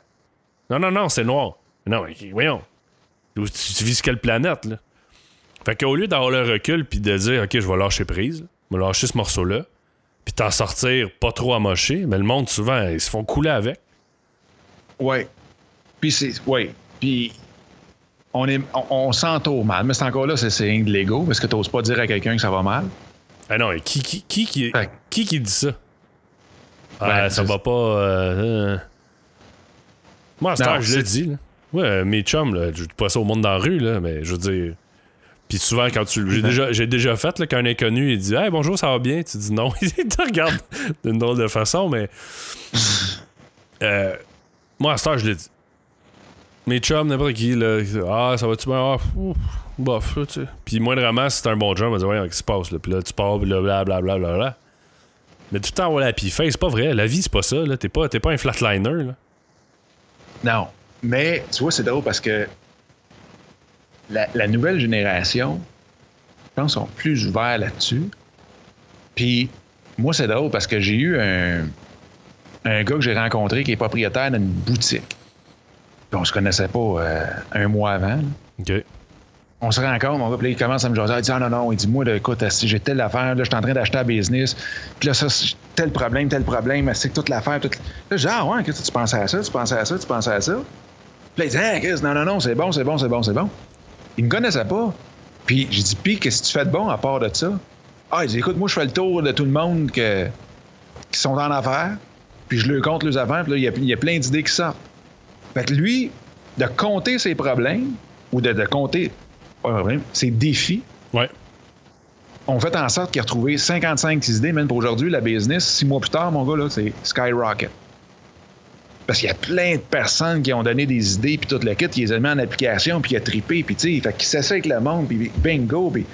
Non, non, non, c'est noir. Mais non, mais voyons. Tu, tu vis sur quelle planète, là? Fait qu'au lieu d'avoir le recul puis de dire, OK, je vais lâcher prise, je vais lâcher ce morceau-là, puis t'en sortir pas trop amoché, mais le monde, souvent, ils se font couler avec. Ouais. Puis c'est. Ouais. Puis on, est, on, on s'entoure mal. Mais c'est encore là, c'est rien de l'ego, parce que t'oses pas dire à quelqu'un que ça va mal. Ah non, et qui qui, qui, qui, Fait- qui, qui dit ça? Ah, ça va pas. euh, euh. Moi, à cette heure, je l'ai dit. Là. Ouais, mes chums, là, je dis pas ça au monde dans la rue, là, mais je veux dire. Puis souvent, quand tu. J'ai déjà, j'ai déjà fait là, qu'un inconnu, il dit Hey, bonjour, ça va bien. Tu dis non. il te regarde d'une drôle de façon, mais. Euh, moi, à cette heure, je l'ai dit. Mes chums, n'importe qui, là, ah, ça va-tu bien? Ah, ouf, bof, tu sais. Puis moindrement, si c'est un bon chum, on va dire, ouais, qu'est-ce qui se passe, là? Puis là, tu pars, puis là, blablabla. Bla, bla, bla. Mais tout le temps, voilà, puis face, c'est pas vrai. La vie, c'est pas ça, là. T'es pas, t'es pas un flatliner, là. Non. Mais tu vois, c'est drôle parce que la, la nouvelle génération, je pense, sont plus ouverts là-dessus. Puis moi, c'est drôle parce que j'ai eu un, un gars que j'ai rencontré qui est propriétaire d'une boutique. Puis on se connaissait pas euh, un mois avant. là. OK. On se rencontre, mon gars, puis là, il commence à me jaser. Il dit Ah non, non, il dit Moi, écoute, si j'ai telle affaire, là, je suis en train d'acheter un business, puis là, ça, tel problème, tel problème, c'est que toute l'affaire, toute. Là, je dis Ah ouais, que tu pensais à ça, tu pensais à ça, tu pensais à ça? Puis là, il dit Ah, Chris, non, non, non, c'est bon, c'est bon, c'est bon, c'est bon. Il me connaissait pas. Puis j'ai dit Puis, qu'est-ce que tu fais de bon à part de ça? Ah, il dit Écoute, moi, je fais le tour de tout le monde qui sont en affaires, puis je leur compte les affaires, puis là, il y a, plein d'idées qui sortent. Fait que lui, de compter ses problèmes, ou de compter pas problème, ses défis, Ouais. ont fait en sorte qu'il a retrouvé 55 idées, même pour aujourd'hui, la business. Six mois plus tard, mon gars, là, c'est skyrocket. Parce qu'il y a plein de personnes qui ont donné des idées, puis tout le kit, ils les ont mis en application, puis il a trippé, puis tu sais, fait qu'il s'essaie avec le monde, puis bingo, puis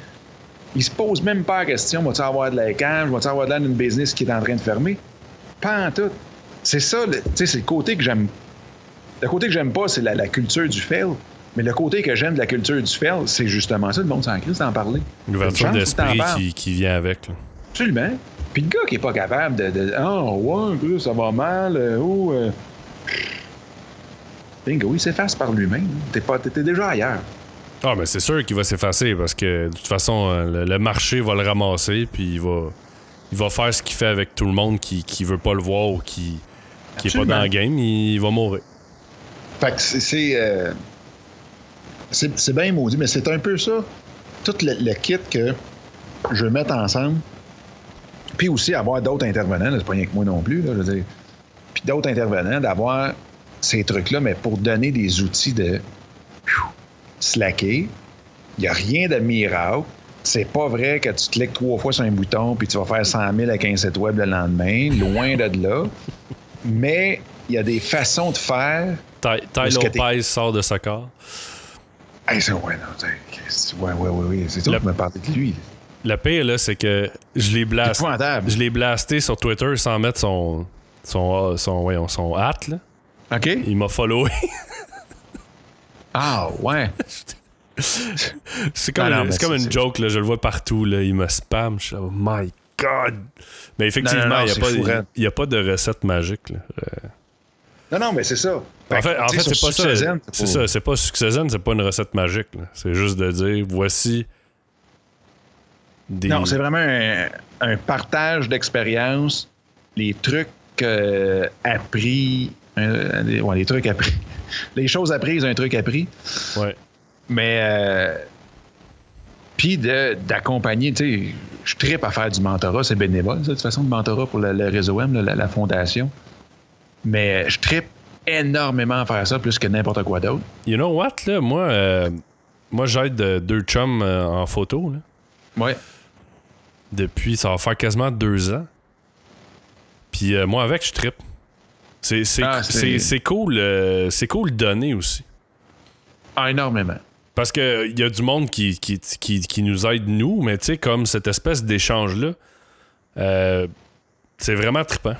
il se pose même pas la question, va-tu avoir de la cage, va-tu avoir de l'air d'une business qui est en train de fermer? Pas en tout. C'est ça, tu sais, c'est le côté que j'aime. Le côté que j'aime pas, c'est la, la culture du fail. Mais le côté que j'aime de la culture du fail, c'est justement ça, le monde s'en crise d'en parler. L'ouverture d'esprit qui, qui vient avec, là. Absolument. Puis le gars qui est pas capable de. de ah, ouais, ça va mal. euh, oh, euh. Bingo, il s'efface par lui-même. T'es pas, t'étais déjà ailleurs. Ah, mais c'est sûr qu'il va s'effacer parce que de toute façon, euh, le, le marché va le ramasser, puis il va, il va faire ce qu'il fait avec tout le monde qui, qui veut pas le voir ou qui, qui est pas dans le game, il va mourir. Fait que c'est. C'est, euh, c'est, c'est bien maudit, mais c'est un peu ça. Tout le, le kit que je veux mettre ensemble. Puis aussi avoir d'autres intervenants, c'est pas rien que moi non plus, là, je veux dire. Puis d'autres intervenants, d'avoir ces trucs-là, mais pour donner des outils de pfiou, slacker. Il n'y a rien de miracle. C'est pas vrai que tu cliques trois fois sur un bouton puis tu vas faire 100 000 avec un site web le lendemain. Loin de là. Mais il y a des façons de faire Ty, Lopez sort de sa corps. Hey, ça, ouais, non, ouais, ouais, ouais, ouais, c'est toi Le- qui me parlais de lui. le pire, là, c'est que je l'ai blasté. Épouvantable. Je l'ai blasté sur Twitter sans mettre son. son. son, voyons, son hat, là. OK? Il m'a followé. Ah, ouais. c'est comme, non, une- c'est comme c'est- une joke, là. Je le vois partout, là. Il me spam. Je suis là, oh my god. Mais effectivement, il n'y a, c'est a pas de recette magique, là. Euh, Non, non, mais c'est ça. En fait, en c'est pas ça. C'est ça, c'est pas Succession, c'est pas une recette magique. C'est juste de dire voici des. Non, c'est vraiment un, un partage d'expérience, les trucs euh, appris, euh, les, ouais, les trucs appris, les choses apprises, un truc appris, Ouais. mais euh, puis d'accompagner, tu sais, je tripe à faire du mentorat, c'est bénévole, ça, de toute façon, le mentorat pour le, le réseau M, la, la fondation, mais je tripe énormément à faire ça, plus que n'importe quoi d'autre. You know what, là, moi, euh, moi j'aide euh, deux chums euh, en photo, là, Ouais. depuis, ça va faire quasiment deux ans. Puis moi, avec, je. C'est c'est- Ah, c'est- cool, c'est cool de donner aussi. Ah, énormément. Parce que il y a du monde qui, qui, qui, qui nous aide, nous, mais tu sais, comme cette espèce d'échange-là, c'est vraiment trippant.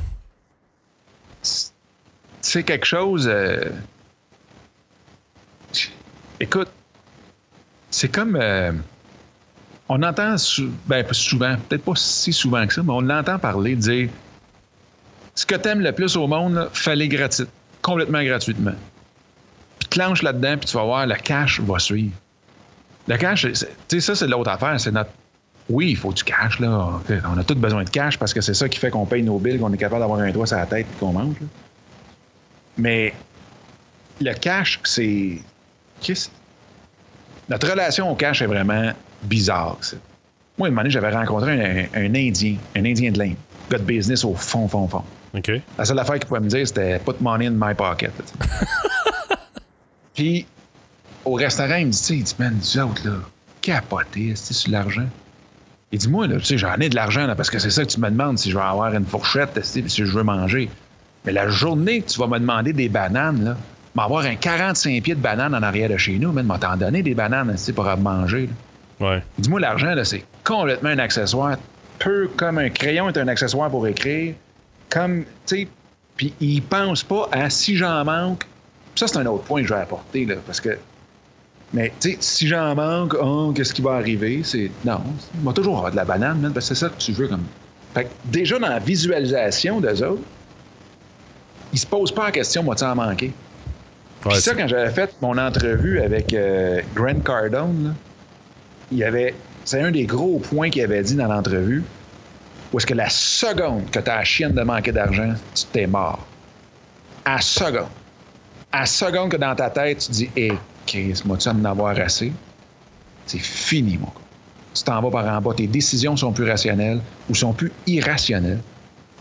C'est quelque chose. euh, Écoute, c'est comme. euh, on entend sou- ben, souvent, peut-être pas si souvent que ça, mais on l'entend parler, dire ce que t'aimes le plus au monde, fallait gratuit, complètement gratuitement. Puis clenche là-dedans, puis tu vas voir, le cash va suivre. Le cash, tu sais, ça, c'est l'autre affaire. C'est notre. Oui, il faut du cash, là. On a tous besoin de cash parce que c'est ça qui fait qu'on paye nos billes, qu'on est capable d'avoir un toit sur la tête et qu'on mange. là. Mais le cash, c'est. qu'est-ce- Notre relation au cash est vraiment bizarre. Moi, une moment j'avais rencontré un, un Indien, un Indien de l'Inde, gars de business au fond, fond, fond. OK? La seule affaire qu'il pouvait me dire, c'était put money in my pocket. Puis, au restaurant, il me dit, il dit, man, nous autres, là, capoté, c'est sur l'argent? Il dit, moi, là, tu sais, j'en ai de l'argent, là, parce que c'est ça que tu me demandes si je vais avoir une fourchette, si je veux manger. Mais la journée que tu vas me demander des bananes, là, m'avoir un 45 pieds de bananes en arrière de chez nous, man, m'a t'en donné des bananes, esti, pour manger. Ouais. Il dit, moi, l'argent, c'est complètement un accessoire. Peu comme un crayon est un accessoire pour écrire. Comme, tu sais, puis il pense pas à si j'en manque. Ça, c'est un autre point que je vais apporter, là, parce que. Mais, tu sais, si j'en manque, oh, qu'est-ce qui va arriver? C'est. Non, il va toujours avoir de la banane, man, parce que c'est ça que tu veux, comme. Fait que déjà, dans la visualisation d'eux autres, ils se posent pas la question, moi, tu en manquer. Ouais, Puis ça, quand j'avais fait mon entrevue avec euh, Grant Cardone, là, il y avait. C'est un des gros points qu'il avait dit dans l'entrevue. Où est-ce que la seconde que tu as la chienne de manquer d'argent, tu t'es mort. À seconde. À seconde que dans ta tête, tu dis Hé, Chris, moi-tu à en avoir assez? C'est fini, mon gars. Tu t'en vas par en bas. Tes décisions sont plus rationnelles ou sont plus irrationnelles.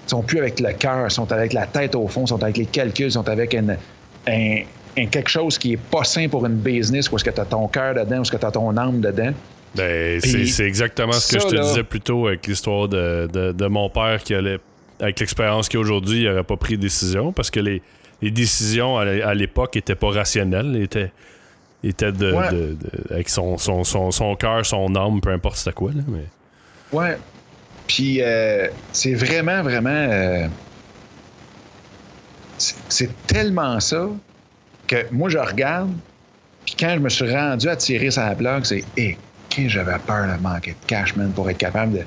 Sont plus avec le cœur, sont avec la tête au fond, sont avec les calculs, sont avec une- un, un quelque chose qui est pas sain pour une business où est-ce que tu as ton cœur dedans, où est-ce que tu as ton âme dedans. Ben, c'est, exactement ce que ça, je te là- disais plus tôt avec l'histoire de, de- de mon père qui allait, avec l'expérience qu'il a aujourd'hui, il n'aurait pas pris de décision parce que les, les décisions à, l'é- à l'époque n'étaient pas rationnelles, étaient, étaient de, Ouais. avec son, son, son, son cœur, son âme, peu importe c'était quoi. Là, mais... Ouais. Puis euh, c'est vraiment, vraiment. euh, c'est tellement ça que moi, je regarde, puis quand je me suis rendu à tirer sa blague, c'est Hé, quand j'avais peur de manquer de cash, man, pour être capable de.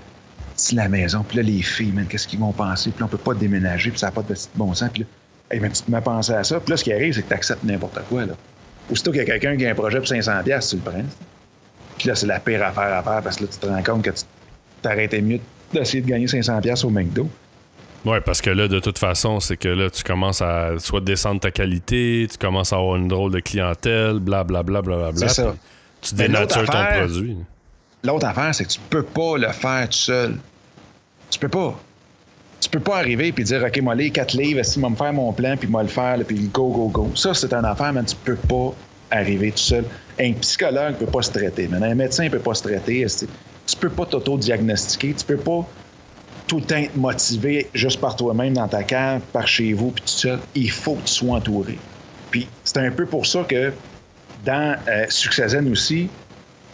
Si la maison, puis là, les filles, man, qu'est-ce qu'ils vont penser? Puis là, on peut pas déménager, puis ça n'a pas de bon sens. Puis là, hey, man, tu te mets à ça. Puis là, ce qui arrive, c'est que tu acceptes n'importe quoi, là. Aussitôt qu'il y a quelqu'un qui a un projet pour 500$, piastres, tu le prends. Puis là, c'est la pire affaire à faire parce que là, tu te rends compte que tu t'arrêtais mieux d'essayer de gagner 500$ piastres au McDo. Ouais, parce que là, de toute façon, c'est que là, tu commences à soit descendre ta qualité, tu commences à avoir une drôle de clientèle, blablabla, blablabla. C'est ça. puis Tu Mais dénatures ton affaire- produit. L'autre affaire, c'est que tu peux pas le faire tout seul. Tu peux pas. Tu peux pas arriver et dire, OK, moi, les quatre livres, si moi me faire mon plan, puis moi le faire, puis go, go, go. Ça, c'est une affaire, mais tu peux pas arriver tout seul. Un psychologue peut pas se traiter, man. Un médecin peut pas se traiter. Tu peux pas t'auto-diagnostiquer. Tu peux pas tout être motivé juste par toi-même dans ta cave, par chez vous, puis tout seul. Il faut que tu sois entouré. Puis c'est un peu pour ça que dans euh, Succession aussi,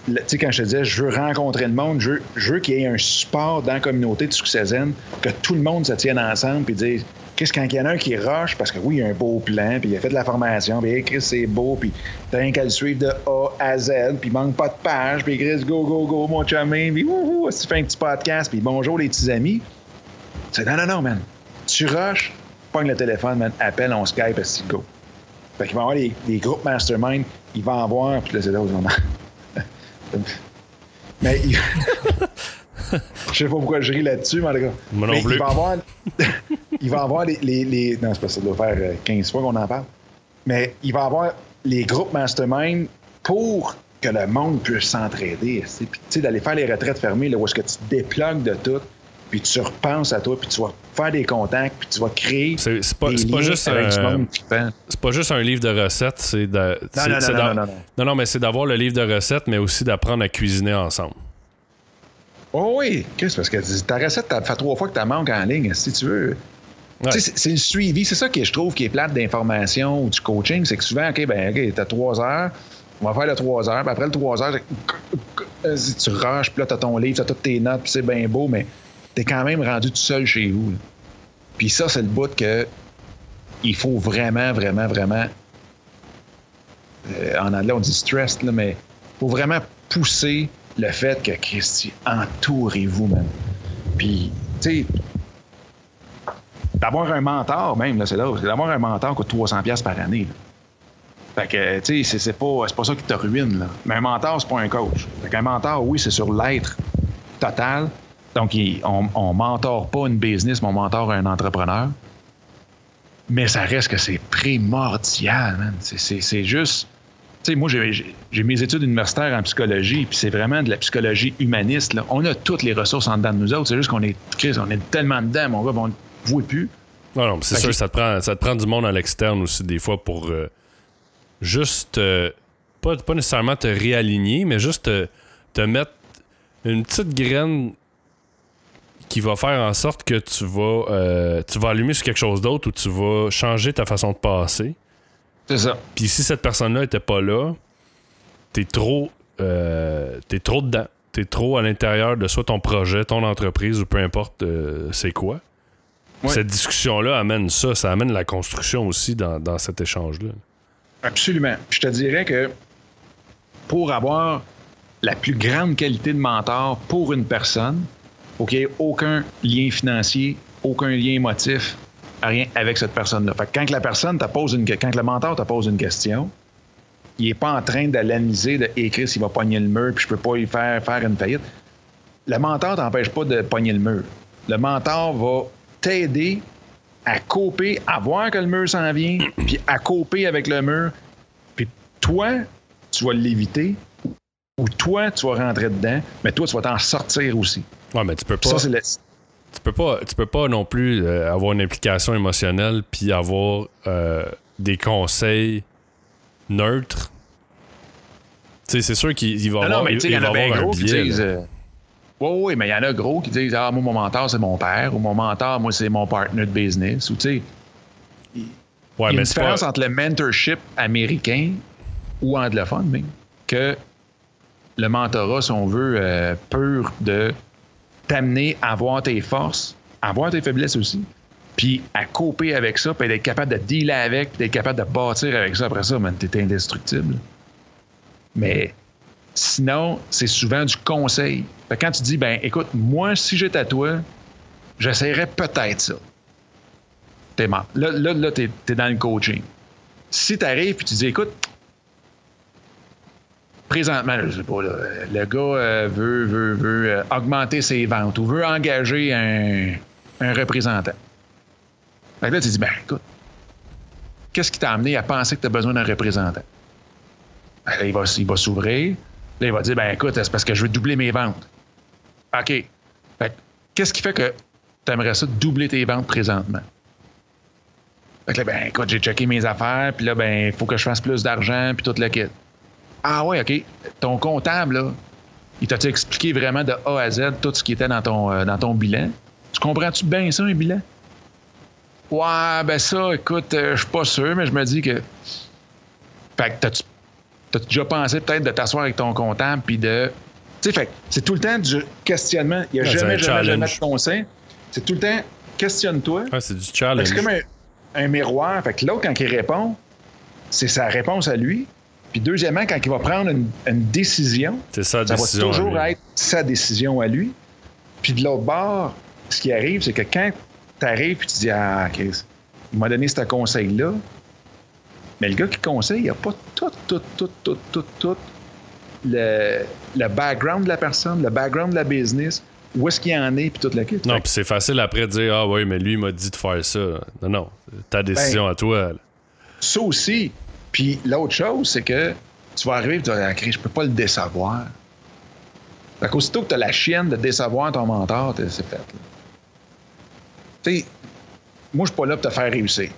tu sais, quand je te disais, je veux rencontrer le monde, je veux, qu'il y ait un support dans la communauté de Succès Zen, que tout le monde se tienne ensemble puis dise qu'est-ce quand il y en a un qui rush, parce que oui, il a un beau plan, puis il a fait de la formation, puis Chris, c'est beau, puis t'as rien qu'à le suivre de A à Z, puis il manque pas de page, puis Chris, go, go, go, mon chumé, puis wouhou, tu fais un petit podcast, puis bonjour les petits amis. C'est non, non, non, man. Tu rushes, pogne le téléphone, man, appelle, on Skype, c'est go. Fait qu'il va y avoir les, groupes mastermind, il va en voir, puis là, c'est là où Mais il... je sais pas pourquoi je ris là-dessus, mais en tout cas. mais Il va avoir, il va avoir les, les, Non, c'est pas ça, doit faire 15 euh, fois qu'on en parle. Mais il va avoir les groupes mastermind pour que le monde puisse s'entraider. Tu sais, d'aller faire les retraites fermées, là, où est-ce que tu te de tout, puis tu repenses à toi, puis tu vas faire des contacts, puis tu vas créer. C'est pas, pas, juste un, C'est pas juste un livre de recettes, c'est de. Non non non, non, non, non, non, mais c'est d'avoir le livre de recettes, mais aussi d'apprendre à cuisiner ensemble. Oh oui, qu'est-ce parce que ta recette, ça fait trois fois que tu manques en ligne, si tu veux. C'est le suivi, c'est ça que je trouve qui est plate d'information ou du coaching, c'est que souvent, OK, ben, OK, t'as trois heures, on va faire le trois heures, puis après le trois heures, tu rushes, puis là, t'as ton livre, t'as toutes tes notes, puis c'est bien beau, mais t'es quand même rendu tout seul chez vous. Puis ça, c'est le bout que il faut vraiment, vraiment, vraiment. Euh, en anglais, on dit stress, là, mais il faut vraiment pousser le fait que Christy, entourez-vous, même. Puis, tu sais, d'avoir un mentor, même, là, c'est là, d'avoir un mentor coûte 300$ par année. Fait que, tu sais, c'est pas, pas ça qui te ruine, là. Mais un mentor, c'est pas un coach. Fait qu'un mentor, oui, c'est sur l'être total. Donc, on, on mentor pas une business, mais on mentor un entrepreneur. Mais ça reste que c'est primordial, man. C'est juste sais, moi, j'ai mes études universitaires en psychologie, puis c'est vraiment de la psychologie humaniste. Là. On a toutes les ressources en dedans de nous autres. C'est juste qu'on est, on est tellement dedans, mon gars, on ne voit plus. Non, non, c'est sûr, ça te, prend, ça te prend du monde à l'externe aussi, des fois, pour euh, juste, euh, pas, pas, nécessairement te réaligner, mais juste te, mettre une petite graine qui va faire en sorte que tu vas, euh, tu vas allumer sur quelque chose d'autre ou tu vas changer ta façon de passer. C'est ça. Puis si cette personne-là était pas là, t'es trop, euh, t'es trop dedans. T'es trop à l'intérieur de soit ton projet, ton entreprise ou peu importe euh, c'est quoi. Cette discussion-là amène ça, ça amène la construction aussi dans, dans cet échange-là. Absolument. Je te dirais que pour avoir la plus grande qualité de mentor pour une personne, faut qu'il n'y aucun lien financier, aucun lien émotif, rien avec cette personne-là. Fait quand la personne te pose une quand le mentor te pose une question, il n'est pas en train d'analyser, d'écrire s'il va pogner le mur, puis je peux pas lui faire faire une faillite. Le mentor t'empêche pas de pogner le mur. Le mentor va t'aider à couper, à voir que le mur s'en vient, puis à couper avec le mur. Puis toi, tu vas l'éviter, ou toi, tu vas rentrer dedans, mais toi, tu vas t'en sortir aussi. Ouais, mais tu peux pas. Ça, c'est tu peux pas, tu peux pas non plus euh, avoir une implication émotionnelle puis avoir euh, des conseils neutres. Tu sais, c'est sûr qu'il va avoir, il, y en a avoir un biais. Disent, euh, oui, mais il y en a gros qui disent Ah, moi, mon mentor, c'est mon père, ou mon mentor, moi, c'est mon partner de business, ou tu sais. Il y a une différence entre le mentorship américain ou anglophone, même, que le mentorat, si on veut, pur de t'amener à voir tes forces, à voir tes faiblesses aussi, puis à couper avec ça, puis d'être capable de dealer avec, puis d'être capable de bâtir avec ça après ça, man, t'es indestructible. Mais sinon, c'est souvent du conseil. Quand tu dis, ben écoute, moi, si j'étais à toi, j'essaierais peut-être ça. T'es mort. Là, là, là t'es, es dans le coaching. Si t'arrives puis tu dis, écoute, présentement, je sais pas, le gars euh, veut, veut, veut euh, augmenter ses ventes ou veut engager un, représentant. Fait là, tu dis, ben écoute, qu'est-ce qui t'a amené à penser que tu as besoin d'un représentant? Ben, il va, il va s'ouvrir. Là, il va dire, ben écoute, c'est parce que je veux doubler mes ventes. OK. qu'est-ce qui fait que tu aimerais ça doubler tes ventes présentement? Fait que là, ben écoute, j'ai checké mes affaires, puis là, ben, il faut que je fasse plus d'argent, puis tout le kit. Ah ouais, OK. Ton comptable, là, il t'a expliqué vraiment de A à Z tout ce qui était dans ton, euh, dans ton bilan? Tu comprends-tu bien ça, un bilan? Ouais, ben ça, écoute, euh, je suis pas sûr, mais je me dis que. Fait que T'as déjà pensé peut-être de t'asseoir avec ton comptable puis de. Tu sais, fait c'est tout le temps du questionnement. Il n'y a c'est jamais, jamais, jamais de conseil. C'est tout le temps questionne-toi. Ouais, c'est du challenge. C'est comme un, un miroir. Fait que l'autre, quand il répond, c'est sa réponse à lui. Puis deuxièmement, quand il va prendre une, une décision, ça va décision. toujours être sa décision à lui. Puis de l'autre bord, ce qui arrive, c'est que quand tu arrives et tu dis Ah, Chris, il m'a donné ce conseil-là, mais le gars qui conseille, il n'a pas tout, tout, tout, tout, tout, tout le, le background de la personne, le background de la business, où est-ce qu'il en est, puis toute la kit. Non, puis c'est facile après de dire Ah oui, mais lui, il m'a dit de faire ça. Non, non. Ta décision Ben, à toi. là. ça aussi. Puis l'autre chose, c'est que tu vas arriver et tu vas dire Ah, je peux pas le décevoir. Fait qu'aussitôt que tu as la chienne de décevoir ton mentor, c'est fait. là. Tu sais, moi, je suis pas là pour te faire réussir.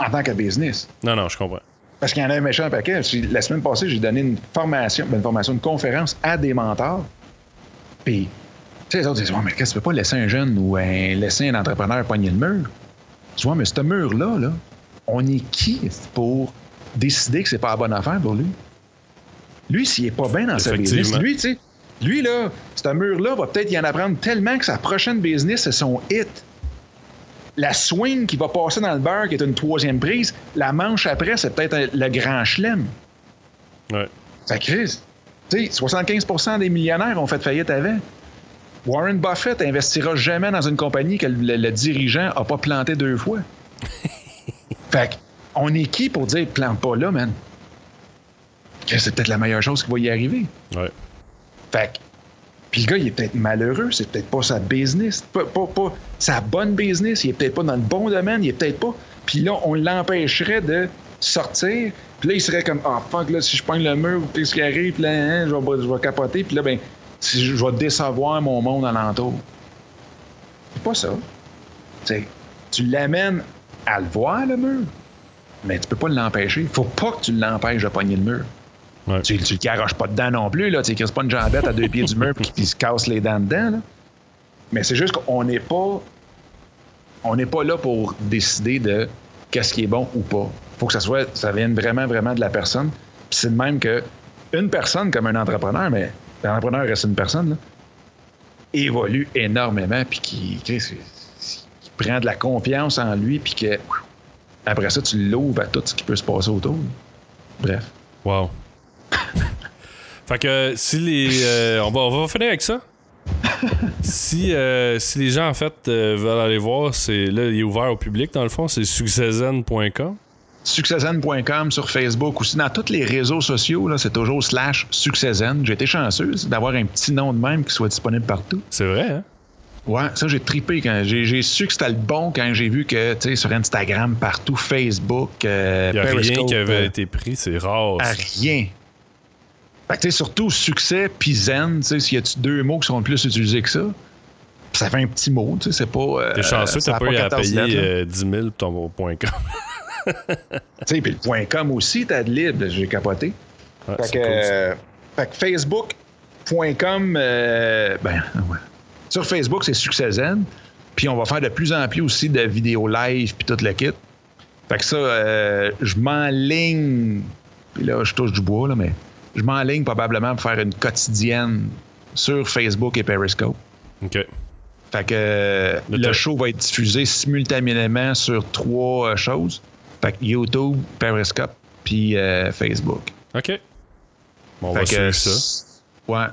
En tant que business. Non, non, je comprends. Parce qu'il y en a un méchant paquet. La semaine passée, j'ai donné une formation, ben, une formation, une conférence à des mentors. Puis, tu sais, les autres disent, ouais, mais qu'est-ce que tu peux pas laisser un jeune ou un, laisser un entrepreneur poigner le mur? Dis, ouais, mais ce mur-là, là, on est qui pour décider que c'est pas la bonne affaire pour lui? Lui, s'il est pas bien dans sa business, lui, tu sais, lui, là, ce mur-là va peut-être y en apprendre tellement que sa prochaine business, c'est son hit la swing qui va passer dans le beurre, qui est une troisième prise, la manche après, c'est peut-être le grand chelem. Ouais. Ça crise. Tu sais, 75% des millionnaires ont fait faillite avant. Warren Buffett investira jamais dans une compagnie que le, le dirigeant a pas planté deux fois. fait on est qui pour dire plante pas là, man? C'est peut-être la meilleure chose qui va y arriver. Ouais. Fait puis le gars, il est peut-être malheureux, c'est peut-être pas sa business, pas, pas, pas sa bonne business, il est peut-être pas dans le bon domaine, il est peut-être pas. Puis là, on l'empêcherait de sortir, puis là, il serait comme, ah fuck, là, si je pogne le mur, puis ce qui arrive, puis là, hein, je, vais, je vais capoter, puis là, ben, si je, je vais décevoir mon monde alentour. C'est pas ça. Tu l'amènes à le voir, le mur, mais tu peux pas l'empêcher. Faut pas que tu l'empêches de pogner le mur. Ouais. Tu, tu le garoches pas dedans non plus, là. Tu sais, pas une jambette à deux pieds du mur puis qu'il se casse les dents dedans, là. Mais c'est juste qu'on n'est pas. On n'est pas là pour décider de qu'est-ce qui est bon ou pas. Faut que ça soit. Ça vienne vraiment, vraiment de la personne. Puis c'est de même que une personne comme un entrepreneur, mais l'entrepreneur reste une personne, là, évolue énormément puis qui prend de la confiance en lui puis que après ça, tu l'ouvres à tout ce qui peut se passer autour. Bref. Wow. fait que si les. euh, on, va, on va finir avec ça. si, euh, si les gens, en fait, euh, veulent aller voir, c'est là, il est ouvert au public, dans le fond, c'est succeszen.com. Succeszen.com sur Facebook aussi. Dans tous les réseaux sociaux, là, c'est toujours slash Succeszen. J'ai été chanceuse d'avoir un petit nom de même qui soit disponible partout. C'est vrai, hein? Ouais, ça, j'ai tripé quand j'ai, su que c'était le bon quand j'ai vu que, tu sais, sur Instagram, partout, Facebook, euh, Il n'y a rien qui avait euh, été pris, c'est rare. à rien. Fait que, tu sais, surtout succès puis zen, tu sais, s'il y a deux mots qui sont le plus utilisés que ça, Puis ça fait un petit mot, tu sais, c'est pas. euh, T'es chanceux, t'as pas eu à 14 payer lettres, là. euh, 10 000 pour ton point com. Tu sais, puis le point .com aussi, t'as de libre, j'ai capoté. Ouais, Fait que, cool, fait que Facebook.com, ben, ouais. Sur Facebook, c'est Succeszen. Puis on va faire de plus en plus aussi de vidéos live puis tout le kit. Fait que ça, euh, je m'enligne. Puis là, je touche du bois, là, mais je m'enligne probablement pour faire une quotidienne sur Facebook et Periscope. OK. Fait que euh, Le show va être diffusé simultanément sur trois euh, choses. Fait que YouTube, Periscope, puis euh, Facebook. OK. Bon, on va Fait que, suivre ça. Ouais.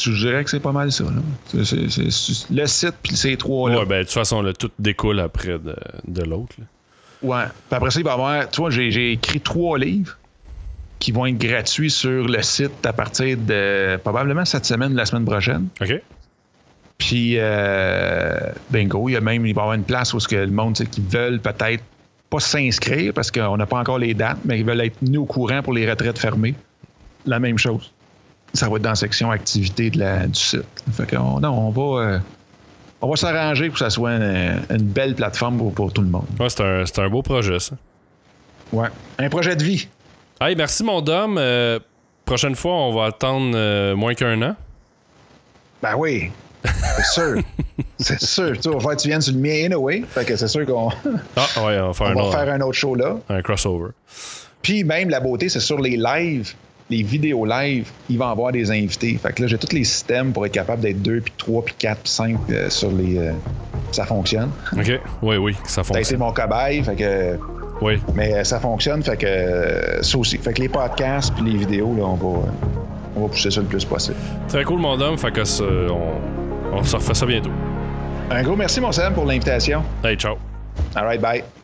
Je dirais que c'est pas mal ça. Là. Le site, puis ces trois-là. Ouais, ben, de toute façon, là, tout découle après de, de l'autre. Ouais. Puis après ça, il va y avoir. Tu vois, j'ai écrit trois livres qui vont être gratuits sur le site à partir de probablement cette semaine ou la semaine prochaine. OK. Puis, euh, bingo, il y a même, il va y avoir une place où ce que le monde, qui veulent peut-être pas s'inscrire parce qu'on n'a pas encore les dates, mais ils veulent être mis au courant pour les retraites fermées. La même chose. Ça va être dans la section activité de la, du site. Fait qu'on non, on va, euh, on va s'arranger pour que ça soit une, une belle plateforme pour, pour tout le monde. Ouais, c'est un, un beau projet, ça. Ouais. Un projet de vie. Hey, merci, mon dom. Euh, prochaine fois, on va attendre euh, moins qu'un an. Ben oui. C'est sûr. c'est sûr. Tu vas faire que tu viennes sur le mien anyway. Fait que c'est sûr qu'on Ah, ouais, on va faire, on un, va autre- faire un autre show là. un crossover. Puis même la beauté, c'est sur les lives, les vidéos live, il va avoir des invités. Fait que là, j'ai tous les systèmes pour être capable d'être 2, puis 3, puis 4, puis 5 euh, sur les. Euh, ça fonctionne. OK. Oui, oui, ça fonctionne. C'est mon cobaye, fait que. Oui. Mais euh, ça fonctionne, fait que ça aussi. Fait que les podcasts puis les vidéos, là, on va, on va pousser ça le plus possible. Très cool, mon homme. Fait que on, on se refait ça bientôt. Un gros merci, mon Sam, pour l'invitation. Hey, ciao. All right, bye.